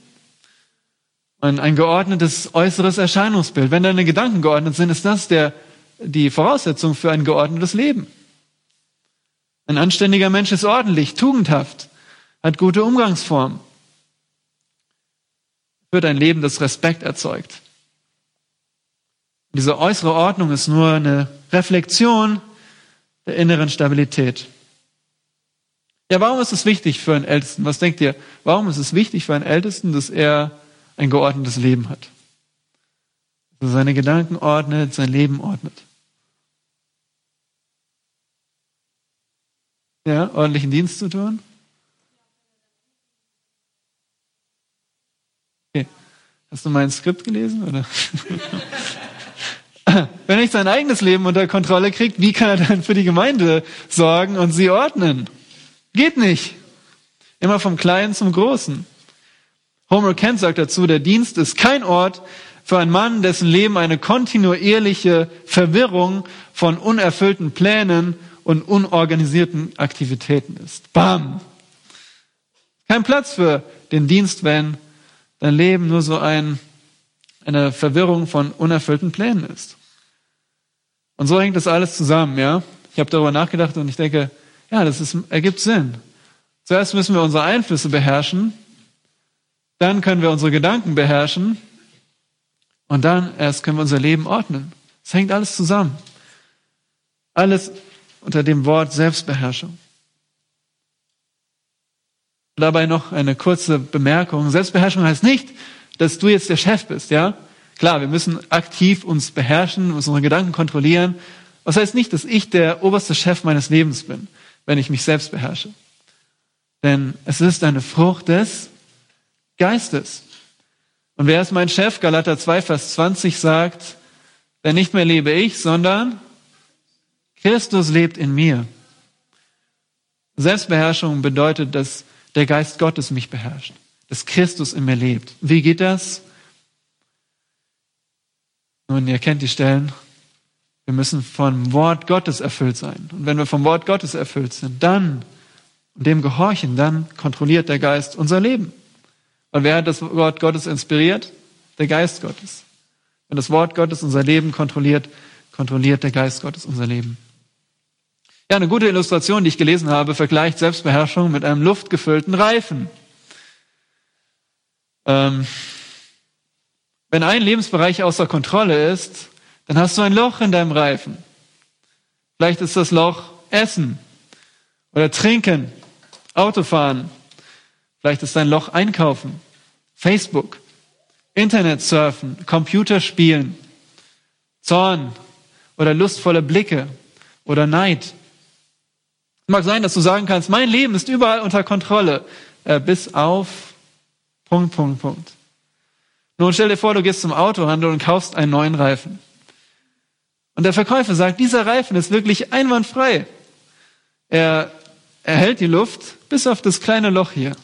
Ein, ein geordnetes äußeres Erscheinungsbild. Wenn deine Gedanken geordnet sind, ist das der, die Voraussetzung für ein geordnetes Leben. Ein anständiger Mensch ist ordentlich, tugendhaft, hat gute Umgangsformen, führt ein Leben, das Respekt erzeugt. Diese äußere Ordnung ist nur eine Reflexion der inneren Stabilität. Ja, warum ist es wichtig für einen Ältesten? Was denkt ihr? Warum ist es wichtig für einen Ältesten, dass er ein geordnetes Leben hat? Dass er seine Gedanken ordnet, sein Leben ordnet. Ja, ordentlichen Dienst zu tun? Okay. Hast du mein Skript gelesen, oder? wenn er nicht sein eigenes Leben unter Kontrolle kriegt, wie kann er dann für die Gemeinde sorgen und sie ordnen? Geht nicht. Immer vom Kleinen zum Großen. Homer Kent sagt dazu, der Dienst ist kein Ort für einen Mann, dessen Leben eine kontinuierliche Verwirrung von unerfüllten Plänen und unorganisierten Aktivitäten ist. Bam! Kein Platz für den Dienst, wenn dein Leben nur so ein, eine Verwirrung von unerfüllten Plänen ist. Und so hängt das alles zusammen, ja. Ich habe darüber nachgedacht und ich denke, ja, das ist, ergibt Sinn. Zuerst müssen wir unsere Einflüsse beherrschen, dann können wir unsere Gedanken beherrschen und dann erst können wir unser Leben ordnen. Es hängt alles zusammen. Alles unter dem Wort Selbstbeherrschung. Dabei noch eine kurze Bemerkung. Selbstbeherrschung heißt nicht, dass du jetzt der Chef bist, ja? Klar, wir müssen aktiv uns beherrschen, unsere Gedanken kontrollieren. Das heißt nicht, dass ich der oberste Chef meines Lebens bin, wenn ich mich selbst beherrsche. Denn es ist eine Frucht des Geistes. Und wer ist mein Chef? Galater 2, Vers 20 sagt, denn nicht mehr lebe ich, sondern Christus lebt in mir. Selbstbeherrschung bedeutet, dass der Geist Gottes mich beherrscht, dass Christus in mir lebt. Wie geht das? Nun, ihr kennt die Stellen. Wir müssen vom Wort Gottes erfüllt sein. Und wenn wir vom Wort Gottes erfüllt sind, dann und dem gehorchen, dann kontrolliert der Geist unser Leben. Und wer hat das Wort Gottes inspiriert? Der Geist Gottes. Wenn das Wort Gottes unser Leben kontrolliert, kontrolliert der Geist Gottes unser Leben. Ja, eine gute Illustration, die ich gelesen habe, vergleicht Selbstbeherrschung mit einem luftgefüllten Reifen. Ähm, wenn ein Lebensbereich außer Kontrolle ist, dann hast du ein Loch in deinem Reifen. Vielleicht ist das Loch Essen oder Trinken, Autofahren. Vielleicht ist dein Loch Einkaufen, Facebook, Internet surfen, Computerspielen, Zorn oder lustvolle Blicke oder Neid. Es mag sein, dass du sagen kannst, mein Leben ist überall unter Kontrolle, äh, bis auf Punkt, Punkt, Punkt. Nun stell dir vor, du gehst zum Autohandel und kaufst einen neuen Reifen. Und der Verkäufer sagt, dieser Reifen ist wirklich einwandfrei. Er, er hält die Luft bis auf das kleine Loch hier.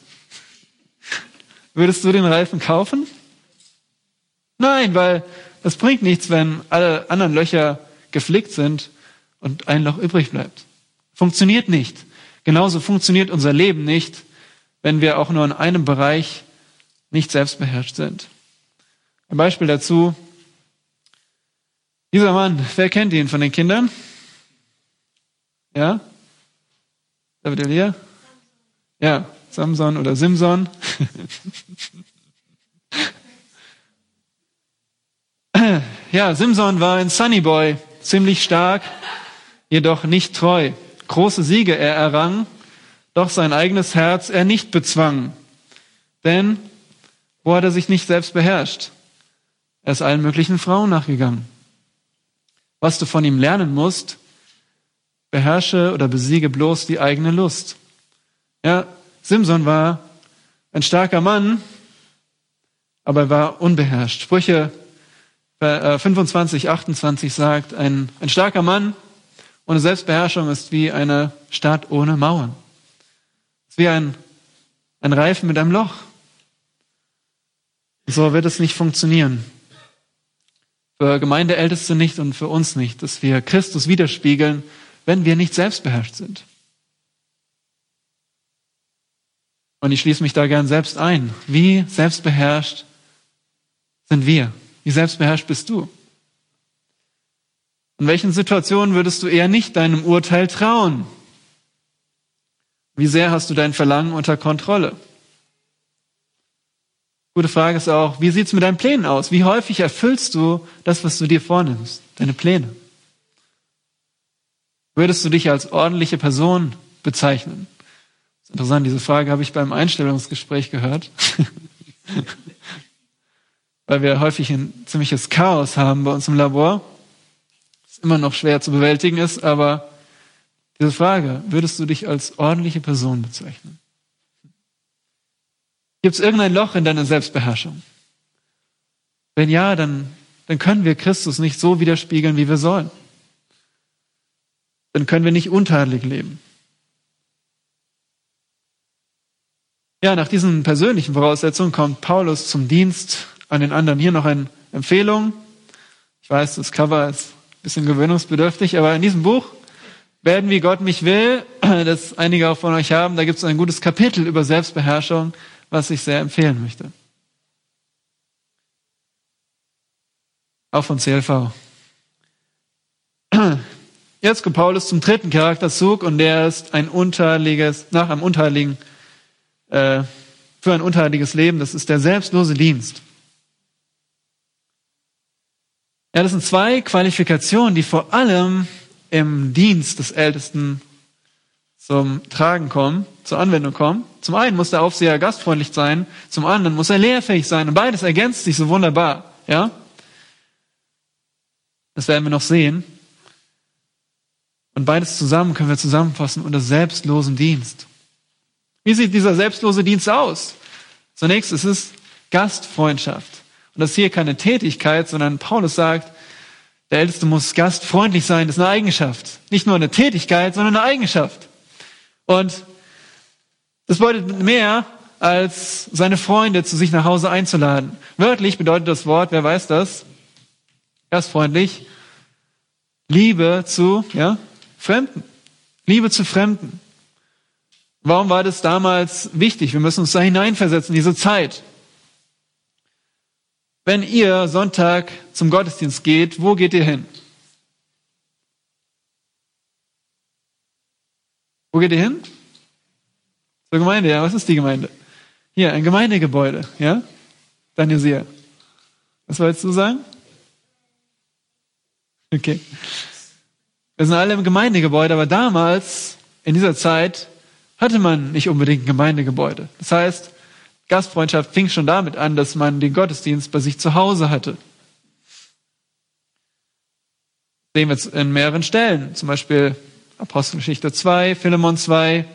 Würdest du den Reifen kaufen? Nein, weil das bringt nichts, wenn alle anderen Löcher geflickt sind und ein Loch übrig bleibt. Funktioniert nicht. Genauso funktioniert unser Leben nicht, wenn wir auch nur in einem Bereich nicht selbstbeherrscht sind. Ein Beispiel dazu. Dieser Mann, wer kennt ihn von den Kindern? Ja? David Elia? Ja, Samson oder Simson. ja, Simson war ein Sunny Boy, ziemlich stark, jedoch nicht treu. Große Siege er errang, doch sein eigenes Herz er nicht bezwang. Denn wo hat er sich nicht selbst beherrscht? Er ist allen möglichen Frauen nachgegangen. Was du von ihm lernen musst, beherrsche oder besiege bloß die eigene Lust. Ja, Simson war ein starker Mann, aber er war unbeherrscht. Sprüche 25, 28 äh, sagt, ein, ein starker Mann ohne Selbstbeherrschung ist wie eine Stadt ohne Mauern. Ist wie ein, ein Reifen mit einem Loch. So wird es nicht funktionieren für Gemeindeälteste nicht und für uns nicht, dass wir Christus widerspiegeln, wenn wir nicht selbstbeherrscht sind. Und ich schließe mich da gern selbst ein. Wie selbstbeherrscht sind wir? Wie selbstbeherrscht bist du? In welchen Situationen würdest du eher nicht deinem Urteil trauen? Wie sehr hast du dein Verlangen unter Kontrolle? Gute Frage ist auch, wie sieht es mit deinen Plänen aus? Wie häufig erfüllst du das, was du dir vornimmst, deine Pläne? Würdest du dich als ordentliche Person bezeichnen? Interessant, diese Frage habe ich beim Einstellungsgespräch gehört. Weil wir häufig ein ziemliches Chaos haben bei uns im Labor. Das immer noch schwer zu bewältigen ist, aber diese Frage, würdest du dich als ordentliche Person bezeichnen? Gibt es irgendein Loch in deiner Selbstbeherrschung? Wenn ja, dann, dann können wir Christus nicht so widerspiegeln, wie wir sollen. Dann können wir nicht untadelig leben. Ja, nach diesen persönlichen Voraussetzungen kommt Paulus zum Dienst an den anderen. Hier noch eine Empfehlung. Ich weiß, das Cover ist ein bisschen gewöhnungsbedürftig, aber in diesem Buch werden wie Gott mich will, das einige auch von euch haben, da gibt es ein gutes Kapitel über Selbstbeherrschung was ich sehr empfehlen möchte. Auch von CLV. Jetzt kommt Paulus zum dritten Charakterzug und der ist ein unterliges, nach einem unterliegen, äh, für ein unterliges Leben. Das ist der selbstlose Dienst. Ja, das sind zwei Qualifikationen, die vor allem im Dienst des Ältesten zum Tragen kommen, zur Anwendung kommen. Zum einen muss der Aufseher gastfreundlich sein, zum anderen muss er lehrfähig sein und beides ergänzt sich so wunderbar, ja? Das werden wir noch sehen. Und beides zusammen können wir zusammenfassen unter selbstlosen Dienst. Wie sieht dieser selbstlose Dienst aus? Zunächst ist es Gastfreundschaft. Und das ist hier keine Tätigkeit, sondern Paulus sagt, der Älteste muss gastfreundlich sein, das ist eine Eigenschaft. Nicht nur eine Tätigkeit, sondern eine Eigenschaft. Und das bedeutet mehr, als seine Freunde zu sich nach Hause einzuladen. Wörtlich bedeutet das Wort, wer weiß das? Gastfreundlich. Liebe zu, ja, Fremden. Liebe zu Fremden. Warum war das damals wichtig? Wir müssen uns da hineinversetzen, diese Zeit. Wenn ihr Sonntag zum Gottesdienst geht, wo geht ihr hin? Wo geht ihr hin? Zur Gemeinde, ja. Was ist die Gemeinde? Hier, ein Gemeindegebäude, ja? Daniel Seher. Was wolltest du sagen? Okay. Wir sind alle im Gemeindegebäude, aber damals, in dieser Zeit, hatte man nicht unbedingt ein Gemeindegebäude. Das heißt, Gastfreundschaft fing schon damit an, dass man den Gottesdienst bei sich zu Hause hatte. Sehen wir jetzt in mehreren Stellen, zum Beispiel Apostelgeschichte 2, Philemon 2.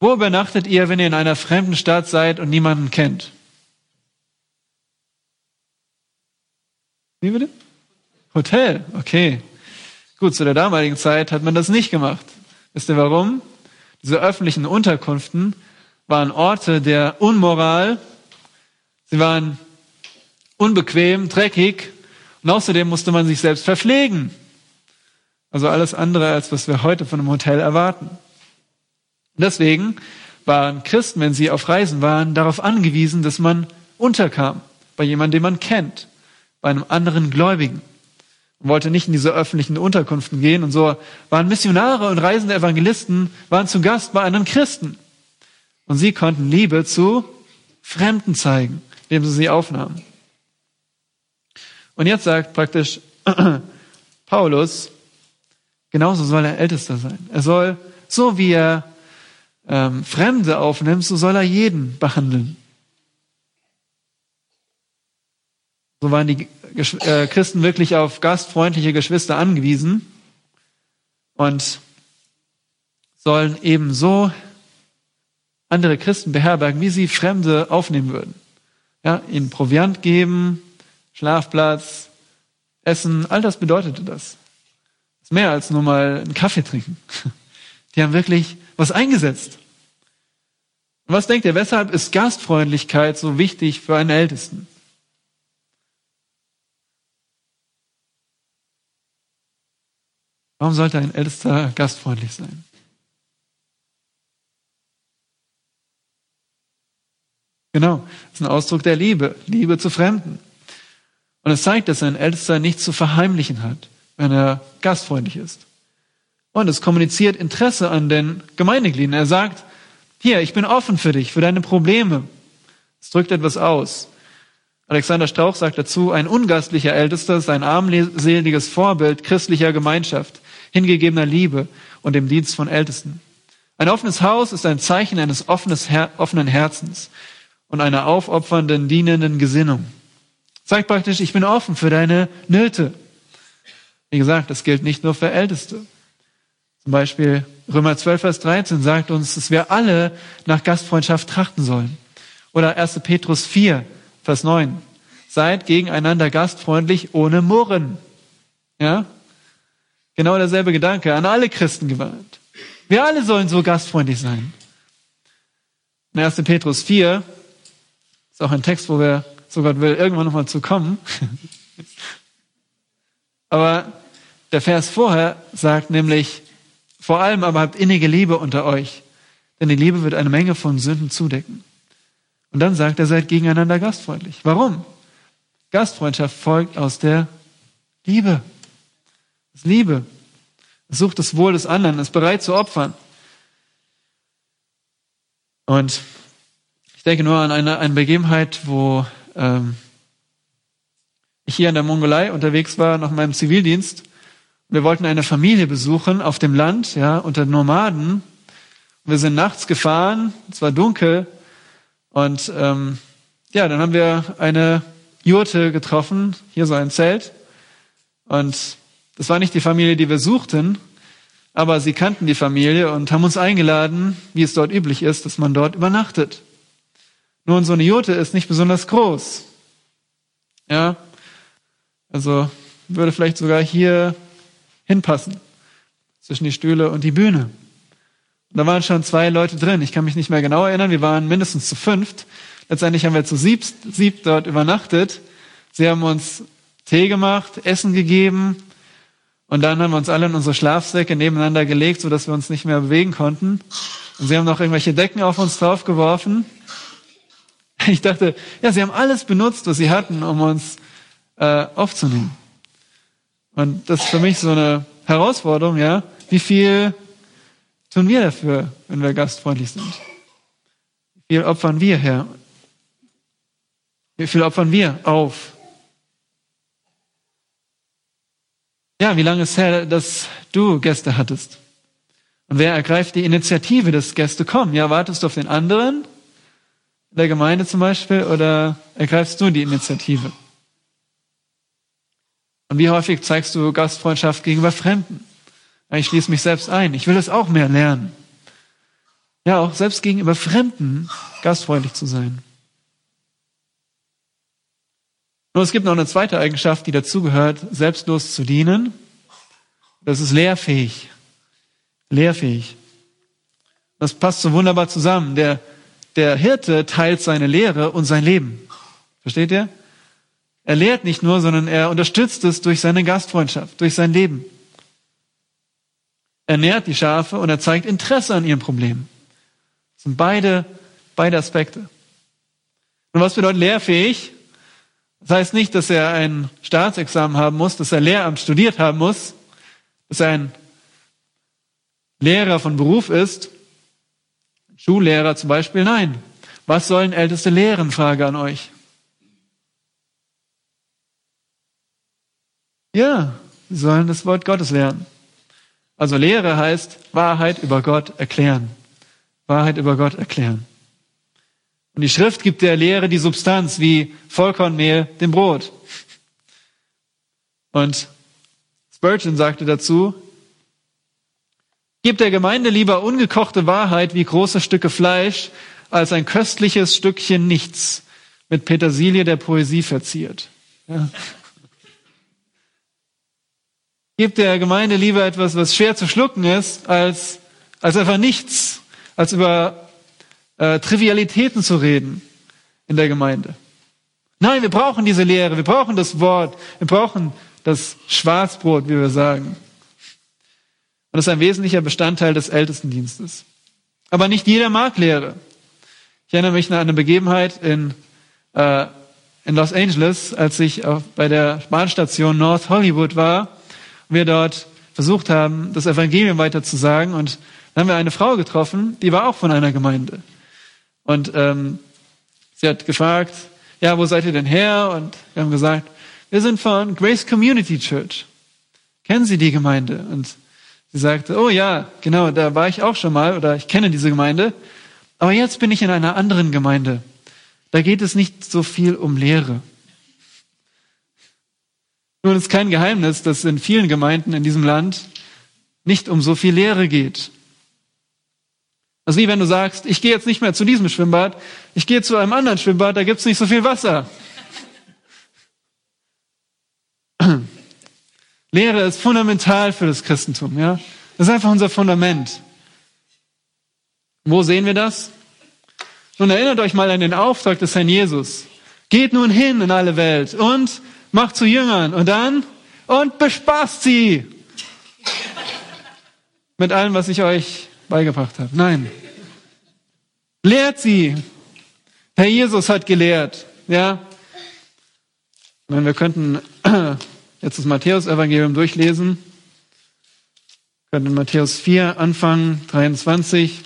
Wo übernachtet ihr, wenn ihr in einer fremden Stadt seid und niemanden kennt? Wie bitte? Hotel, okay. Gut, zu der damaligen Zeit hat man das nicht gemacht. Wisst ihr warum? Diese öffentlichen Unterkünften waren Orte der Unmoral. Sie waren unbequem, dreckig und außerdem musste man sich selbst verpflegen. Also alles andere, als was wir heute von einem Hotel erwarten. Deswegen waren Christen, wenn sie auf Reisen waren, darauf angewiesen, dass man unterkam bei jemandem, den man kennt, bei einem anderen Gläubigen wollte nicht in diese öffentlichen Unterkünften gehen. Und so waren Missionare und reisende Evangelisten, waren zu Gast bei anderen Christen. Und sie konnten Liebe zu Fremden zeigen, indem sie sie aufnahmen. Und jetzt sagt praktisch Paulus, genauso soll er Ältester sein. Er soll, so wie er ähm, Fremde aufnimmt, so soll er jeden behandeln. So waren die äh, Christen wirklich auf gastfreundliche Geschwister angewiesen und sollen ebenso andere Christen beherbergen, wie sie Fremde aufnehmen würden. Ja, ihnen Proviant geben, Schlafplatz, Essen, all das bedeutete das. das ist mehr als nur mal einen Kaffee trinken. Die haben wirklich was eingesetzt. Und was denkt ihr, weshalb ist Gastfreundlichkeit so wichtig für einen Ältesten? Warum sollte ein Ältester gastfreundlich sein? Genau, das ist ein Ausdruck der Liebe, Liebe zu Fremden. Und es zeigt, dass ein Ältester nichts zu verheimlichen hat, wenn er gastfreundlich ist. Und es kommuniziert Interesse an den Gemeindegliedern. Er sagt, hier, ich bin offen für dich, für deine Probleme. Es drückt etwas aus. Alexander Strauch sagt dazu, ein ungastlicher Ältester ist ein armseliges Vorbild christlicher Gemeinschaft hingegebener Liebe und dem Dienst von Ältesten. Ein offenes Haus ist ein Zeichen eines offenen Herzens und einer aufopfernden, dienenden Gesinnung. Sagt praktisch, ich bin offen für deine Nöte. Wie gesagt, das gilt nicht nur für Älteste. Zum Beispiel Römer 12, Vers 13 sagt uns, dass wir alle nach Gastfreundschaft trachten sollen. Oder 1. Petrus 4, Vers 9. Seid gegeneinander gastfreundlich ohne Murren. Ja? Genau derselbe Gedanke, an alle Christen gewandt. Wir alle sollen so gastfreundlich sein. In 1. Petrus 4 ist auch ein Text, wo wir, so Gott will, irgendwann nochmal zu kommen. aber der Vers vorher sagt nämlich, vor allem aber habt innige Liebe unter euch, denn die Liebe wird eine Menge von Sünden zudecken. Und dann sagt er, seid gegeneinander gastfreundlich. Warum? Gastfreundschaft folgt aus der Liebe. Ist Liebe. Es sucht das Wohl des anderen, ist bereit zu opfern. Und ich denke nur an eine, eine Begebenheit, wo ähm, ich hier in der Mongolei unterwegs war nach meinem Zivildienst. Wir wollten eine Familie besuchen auf dem Land, ja, unter Nomaden. Wir sind nachts gefahren, es war dunkel und ähm, ja, dann haben wir eine Jurte getroffen, hier so ein Zelt und das war nicht die Familie, die wir suchten, aber sie kannten die Familie und haben uns eingeladen, wie es dort üblich ist, dass man dort übernachtet. Nun, so eine Jurte ist nicht besonders groß. Ja, also würde vielleicht sogar hier hinpassen, zwischen die Stühle und die Bühne. Und da waren schon zwei Leute drin. Ich kann mich nicht mehr genau erinnern. Wir waren mindestens zu fünft. Letztendlich haben wir zu sieb, sieb dort übernachtet. Sie haben uns Tee gemacht, Essen gegeben und dann haben wir uns alle in unsere Schlafsäcke nebeneinander gelegt, sodass wir uns nicht mehr bewegen konnten. Und sie haben noch irgendwelche Decken auf uns draufgeworfen. Ich dachte, ja, sie haben alles benutzt, was sie hatten, um uns äh, aufzunehmen. Und das ist für mich so eine Herausforderung, ja. Wie viel tun wir dafür, wenn wir gastfreundlich sind? Wie viel opfern wir her? Wie viel opfern wir auf? Ja, wie lange ist her, dass du Gäste hattest? Und wer ergreift die Initiative, dass Gäste kommen? Ja, wartest du auf den anderen, der Gemeinde zum Beispiel, oder ergreifst du die Initiative? Und wie häufig zeigst du Gastfreundschaft gegenüber Fremden? Ich schließe mich selbst ein. Ich will es auch mehr lernen. Ja, auch selbst gegenüber Fremden gastfreundlich zu sein. Und es gibt noch eine zweite Eigenschaft, die dazugehört, selbstlos zu dienen. Das ist lehrfähig. Lehrfähig. Das passt so wunderbar zusammen. Der, der Hirte teilt seine Lehre und sein Leben. Versteht ihr? Er lehrt nicht nur, sondern er unterstützt es durch seine Gastfreundschaft, durch sein Leben. Er nährt die Schafe und er zeigt Interesse an ihren Problemen. Das sind beide, beide Aspekte. Und was bedeutet lehrfähig? Das heißt nicht, dass er ein Staatsexamen haben muss, dass er Lehramt studiert haben muss, dass er ein Lehrer von Beruf ist, Schullehrer zum Beispiel. Nein. Was sollen Älteste lehren? Frage an euch. Ja, sie sollen das Wort Gottes lernen. Also Lehre heißt Wahrheit über Gott erklären. Wahrheit über Gott erklären. Und die Schrift gibt der Lehre die Substanz wie Vollkornmehl dem Brot. Und Spurgeon sagte dazu, Gib der Gemeinde lieber ungekochte Wahrheit wie große Stücke Fleisch, als ein köstliches Stückchen Nichts mit Petersilie der Poesie verziert. Ja. Gib der Gemeinde lieber etwas, was schwer zu schlucken ist, als, als einfach nichts, als über äh, Trivialitäten zu reden in der Gemeinde. Nein, wir brauchen diese Lehre, wir brauchen das Wort, wir brauchen das Schwarzbrot, wie wir sagen. Und das ist ein wesentlicher Bestandteil des Ältestendienstes. Aber nicht jeder mag Lehre. Ich erinnere mich an eine Begebenheit in, äh, in Los Angeles, als ich auf, bei der Bahnstation North Hollywood war wir dort versucht haben, das Evangelium weiterzusagen. Und dann haben wir eine Frau getroffen, die war auch von einer Gemeinde. Und ähm, sie hat gefragt, ja, wo seid ihr denn her? Und wir haben gesagt, wir sind von Grace Community Church. Kennen Sie die Gemeinde? Und sie sagte, oh ja, genau, da war ich auch schon mal oder ich kenne diese Gemeinde. Aber jetzt bin ich in einer anderen Gemeinde. Da geht es nicht so viel um Lehre. Nun ist kein Geheimnis, dass in vielen Gemeinden in diesem Land nicht um so viel Lehre geht. Also wie wenn du sagst, ich gehe jetzt nicht mehr zu diesem Schwimmbad, ich gehe zu einem anderen Schwimmbad, da gibt's nicht so viel Wasser. Lehre ist fundamental für das Christentum, ja. Das ist einfach unser Fundament. Wo sehen wir das? Nun erinnert euch mal an den Auftrag des Herrn Jesus. Geht nun hin in alle Welt und macht zu Jüngern und dann und bespaßt sie mit allem, was ich euch beigebracht habe. Nein. Lehrt sie. Herr Jesus hat gelehrt. Ja. Wenn wir könnten jetzt das Matthäus-Evangelium durchlesen. Wir könnten Matthäus 4 anfangen, 23.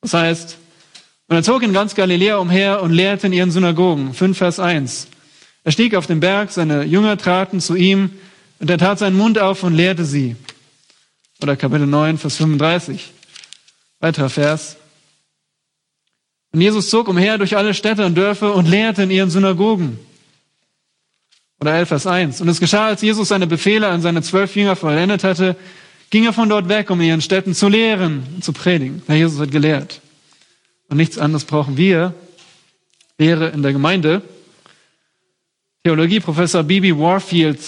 Das heißt, und er zog in ganz Galiläa umher und lehrte in ihren Synagogen. 5 Vers 1. Er stieg auf den Berg, seine Jünger traten zu ihm und er tat seinen Mund auf und lehrte sie. Oder Kapitel 9, Vers 35. Weiterer Vers. Und Jesus zog umher durch alle Städte und Dörfer und lehrte in ihren Synagogen. Oder 11, Vers 1. Und es geschah, als Jesus seine Befehle an seine zwölf Jünger vollendet hatte, ging er von dort weg, um in ihren Städten zu lehren und zu predigen. Herr Jesus hat gelehrt. Und nichts anderes brauchen wir. Lehre in der Gemeinde. Theologieprofessor Bibi Warfield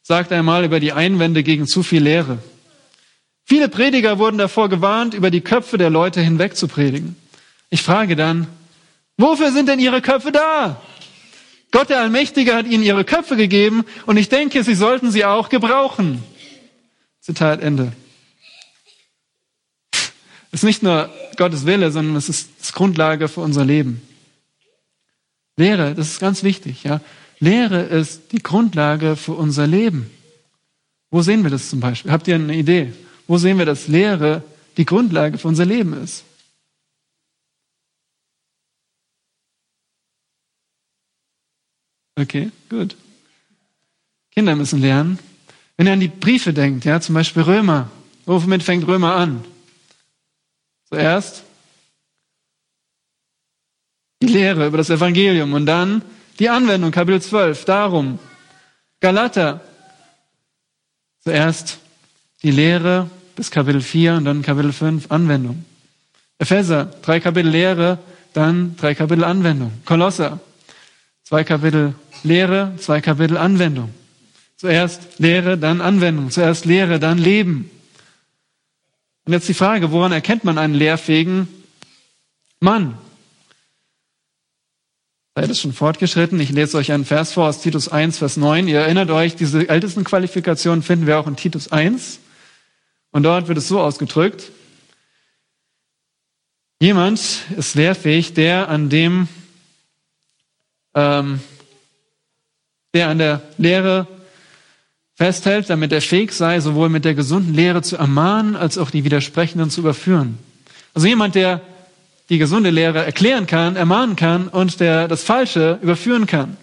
sagt einmal über die Einwände gegen zu viel Lehre. Viele Prediger wurden davor gewarnt, über die Köpfe der Leute hinweg zu predigen. Ich frage dann, wofür sind denn ihre Köpfe da? Gott der Allmächtige hat ihnen ihre Köpfe gegeben und ich denke, sie sollten sie auch gebrauchen. Zitat Ende. Es ist nicht nur Gottes Wille, sondern es ist Grundlage für unser Leben. Lehre, das ist ganz wichtig, ja. Lehre ist die Grundlage für unser Leben. Wo sehen wir das zum Beispiel? Habt ihr eine Idee? Wo sehen wir, dass Lehre die Grundlage für unser Leben ist? Okay, gut. Kinder müssen lernen. Wenn ihr an die Briefe denkt, ja, zum Beispiel Römer. Womit fängt Römer an? Zuerst die Lehre über das Evangelium und dann die Anwendung, Kapitel 12. Darum, Galater. Zuerst die Lehre bis Kapitel 4 und dann Kapitel 5 Anwendung. Epheser, drei Kapitel Lehre, dann drei Kapitel Anwendung. Kolosser, zwei Kapitel Lehre, zwei Kapitel Anwendung. Zuerst Lehre, dann Anwendung. Zuerst Lehre, dann Leben. Und jetzt die Frage, woran erkennt man einen lehrfähigen Mann? Seid es schon fortgeschritten? Ich lese euch einen Vers vor aus Titus 1, Vers 9. Ihr erinnert euch, diese ältesten Qualifikationen finden wir auch in Titus 1. Und dort wird es so ausgedrückt. Jemand ist lehrfähig, der an dem, ähm, der an der Lehre festhält, damit er fähig sei, sowohl mit der gesunden Lehre zu ermahnen, als auch die Widersprechenden zu überführen. Also jemand, der die gesunde Lehre erklären kann, ermahnen kann und der das Falsche überführen kann.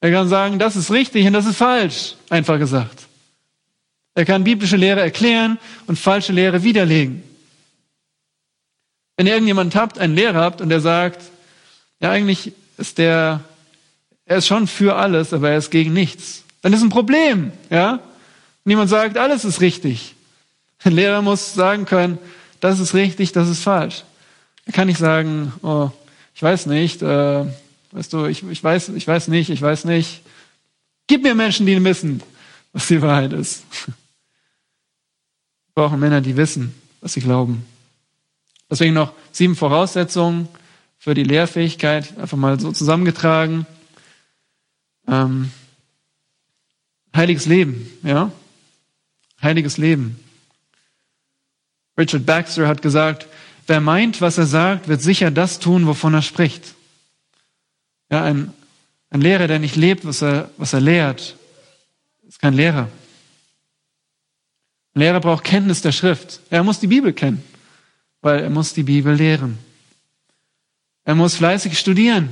Er kann sagen, das ist richtig und das ist falsch, einfach gesagt. Er kann biblische Lehre erklären und falsche Lehre widerlegen. Wenn ihr irgendjemanden habt, einen Lehrer habt und der sagt, ja eigentlich ist der, er ist schon für alles, aber er ist gegen nichts dann ist ein Problem, ja? Niemand sagt, alles ist richtig. Ein Lehrer muss sagen können, das ist richtig, das ist falsch. Er kann nicht sagen, oh, ich weiß nicht, äh, weißt du, ich, ich weiß, ich weiß nicht, ich weiß nicht. Gib mir Menschen, die wissen, was die Wahrheit ist. Wir brauchen Männer, die wissen, was sie glauben. Deswegen noch sieben Voraussetzungen für die Lehrfähigkeit, einfach mal so zusammengetragen. Ähm, Heiliges Leben, ja? Heiliges Leben. Richard Baxter hat gesagt, wer meint, was er sagt, wird sicher das tun, wovon er spricht. Ja, ein, ein Lehrer, der nicht lebt, was er, was er lehrt, ist kein Lehrer. Ein Lehrer braucht Kenntnis der Schrift. Er muss die Bibel kennen, weil er muss die Bibel lehren. Er muss fleißig studieren.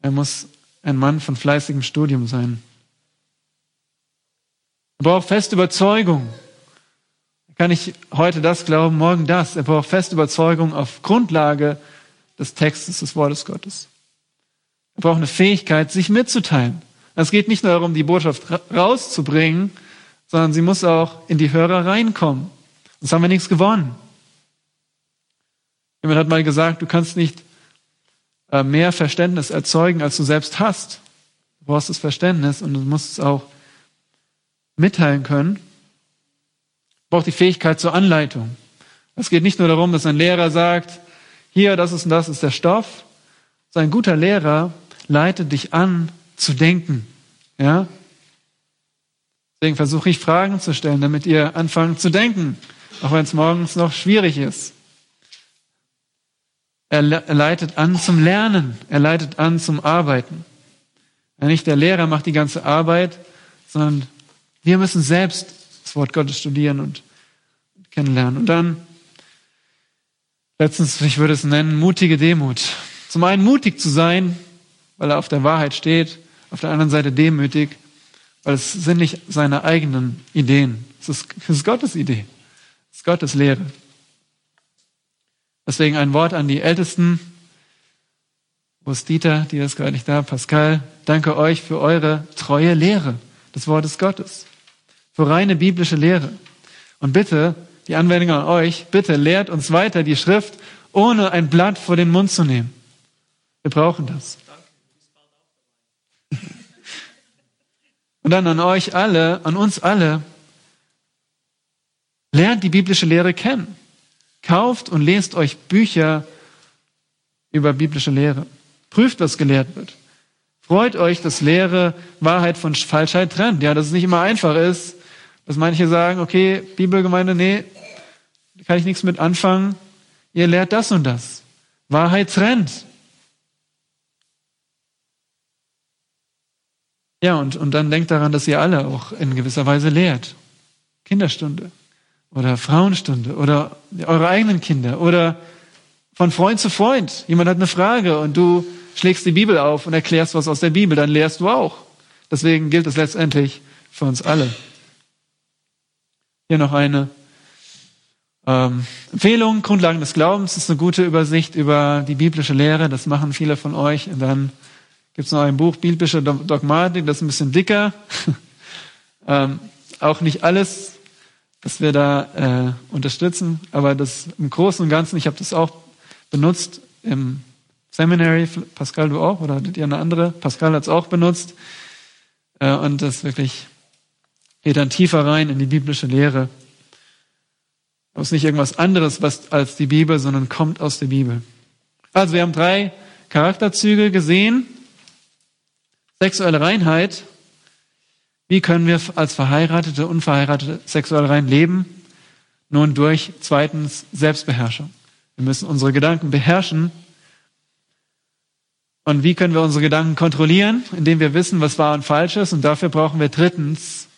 Er muss ein Mann von fleißigem Studium sein. Er braucht feste Überzeugung. Er kann nicht heute das glauben, morgen das. Er braucht feste Überzeugung auf Grundlage des Textes des Wortes Gottes. Er braucht eine Fähigkeit, sich mitzuteilen. Es geht nicht nur darum, die Botschaft rauszubringen, sondern sie muss auch in die Hörer reinkommen. Sonst haben wir nichts gewonnen. Jemand hat mal gesagt, du kannst nicht äh, mehr Verständnis erzeugen, als du selbst hast. Du brauchst das Verständnis und du musst es auch mitteilen können, braucht die Fähigkeit zur Anleitung. Es geht nicht nur darum, dass ein Lehrer sagt, hier, das ist und das ist der Stoff. Sein guter Lehrer leitet dich an, zu denken. Ja? Deswegen versuche ich Fragen zu stellen, damit ihr anfangt zu denken, auch wenn es morgens noch schwierig ist. Er leitet an zum Lernen, er leitet an zum Arbeiten. Nicht der Lehrer macht die ganze Arbeit, sondern wir müssen selbst das Wort Gottes studieren und kennenlernen. Und dann, letztens, ich würde es nennen, mutige Demut. Zum einen mutig zu sein, weil er auf der Wahrheit steht, auf der anderen Seite demütig, weil es sind nicht seine eigenen Ideen. Es ist, es ist Gottes Idee. Es ist Gottes Lehre. Deswegen ein Wort an die Ältesten. Wo ist Dieter? Die ist gerade nicht da. Pascal, danke euch für eure treue Lehre des Wortes Gottes für reine biblische Lehre. Und bitte, die Anwendung an euch, bitte lehrt uns weiter die Schrift, ohne ein Blatt vor den Mund zu nehmen. Wir brauchen das. Und dann an euch alle, an uns alle, lernt die biblische Lehre kennen. Kauft und lest euch Bücher über biblische Lehre. Prüft, was gelehrt wird. Freut euch, dass Lehre Wahrheit von Falschheit trennt. Ja, dass es nicht immer einfach ist, dass manche sagen, okay, Bibelgemeinde, nee, kann ich nichts mit anfangen. Ihr lehrt das und das. Wahrheit trennt. Ja, und, und dann denkt daran, dass ihr alle auch in gewisser Weise lehrt. Kinderstunde oder Frauenstunde oder eure eigenen Kinder oder von Freund zu Freund. Jemand hat eine Frage und du schlägst die Bibel auf und erklärst was aus der Bibel, dann lehrst du auch. Deswegen gilt es letztendlich für uns alle. Hier noch eine ähm, Empfehlung, Grundlagen des Glaubens ist eine gute Übersicht über die biblische Lehre. Das machen viele von euch. Und dann gibt es noch ein Buch, Biblische Dogmatik, das ist ein bisschen dicker. ähm, auch nicht alles, was wir da äh, unterstützen, aber das im Großen und Ganzen, ich habe das auch benutzt im Seminary, Pascal, du auch, oder hattet ihr eine andere? Pascal hat es auch benutzt. Äh, und das wirklich geht dann tiefer rein in die biblische Lehre. Es ist nicht irgendwas anderes was, als die Bibel, sondern kommt aus der Bibel. Also wir haben drei Charakterzüge gesehen. Sexuelle Reinheit. Wie können wir als Verheiratete, Unverheiratete sexuell rein leben? Nun durch zweitens Selbstbeherrschung. Wir müssen unsere Gedanken beherrschen. Und wie können wir unsere Gedanken kontrollieren? Indem wir wissen, was wahr und falsch ist. Und dafür brauchen wir drittens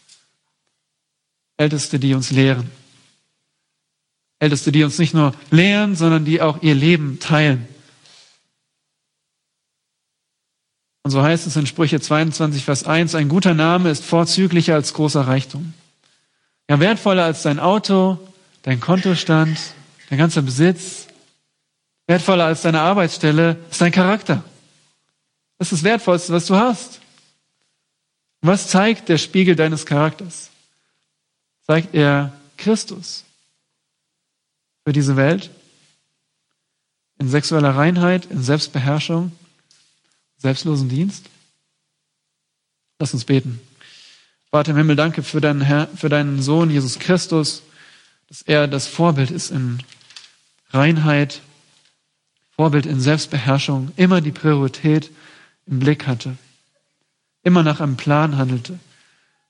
Älteste, die uns lehren. Älteste, die uns nicht nur lehren, sondern die auch ihr Leben teilen. Und so heißt es in Sprüche 22, Vers 1, ein guter Name ist vorzüglicher als großer Reichtum. Ja, wertvoller als dein Auto, dein Kontostand, dein ganzer Besitz. Wertvoller als deine Arbeitsstelle ist dein Charakter. Das ist das Wertvollste, was du hast. Was zeigt der Spiegel deines Charakters? Zeigt er Christus? für diese Welt, in sexueller Reinheit, in Selbstbeherrschung, selbstlosen Dienst? Lass uns beten. Vater im Himmel, danke für deinen, Herr, für deinen Sohn Jesus Christus, dass er das Vorbild ist in Reinheit, Vorbild in Selbstbeherrschung, immer die Priorität im Blick hatte, immer nach einem Plan handelte.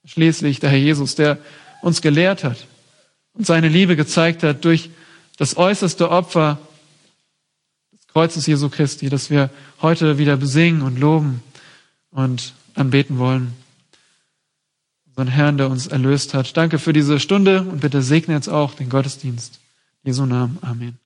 Schließlich der Herr Jesus, der uns gelehrt hat und seine Liebe gezeigt hat durch das äußerste Opfer Kreuzes Jesu Christi, das wir heute wieder besingen und loben und anbeten wollen. Unseren Herrn, der uns erlöst hat. Danke für diese Stunde und bitte segne jetzt auch den Gottesdienst. Jesu Namen. Amen.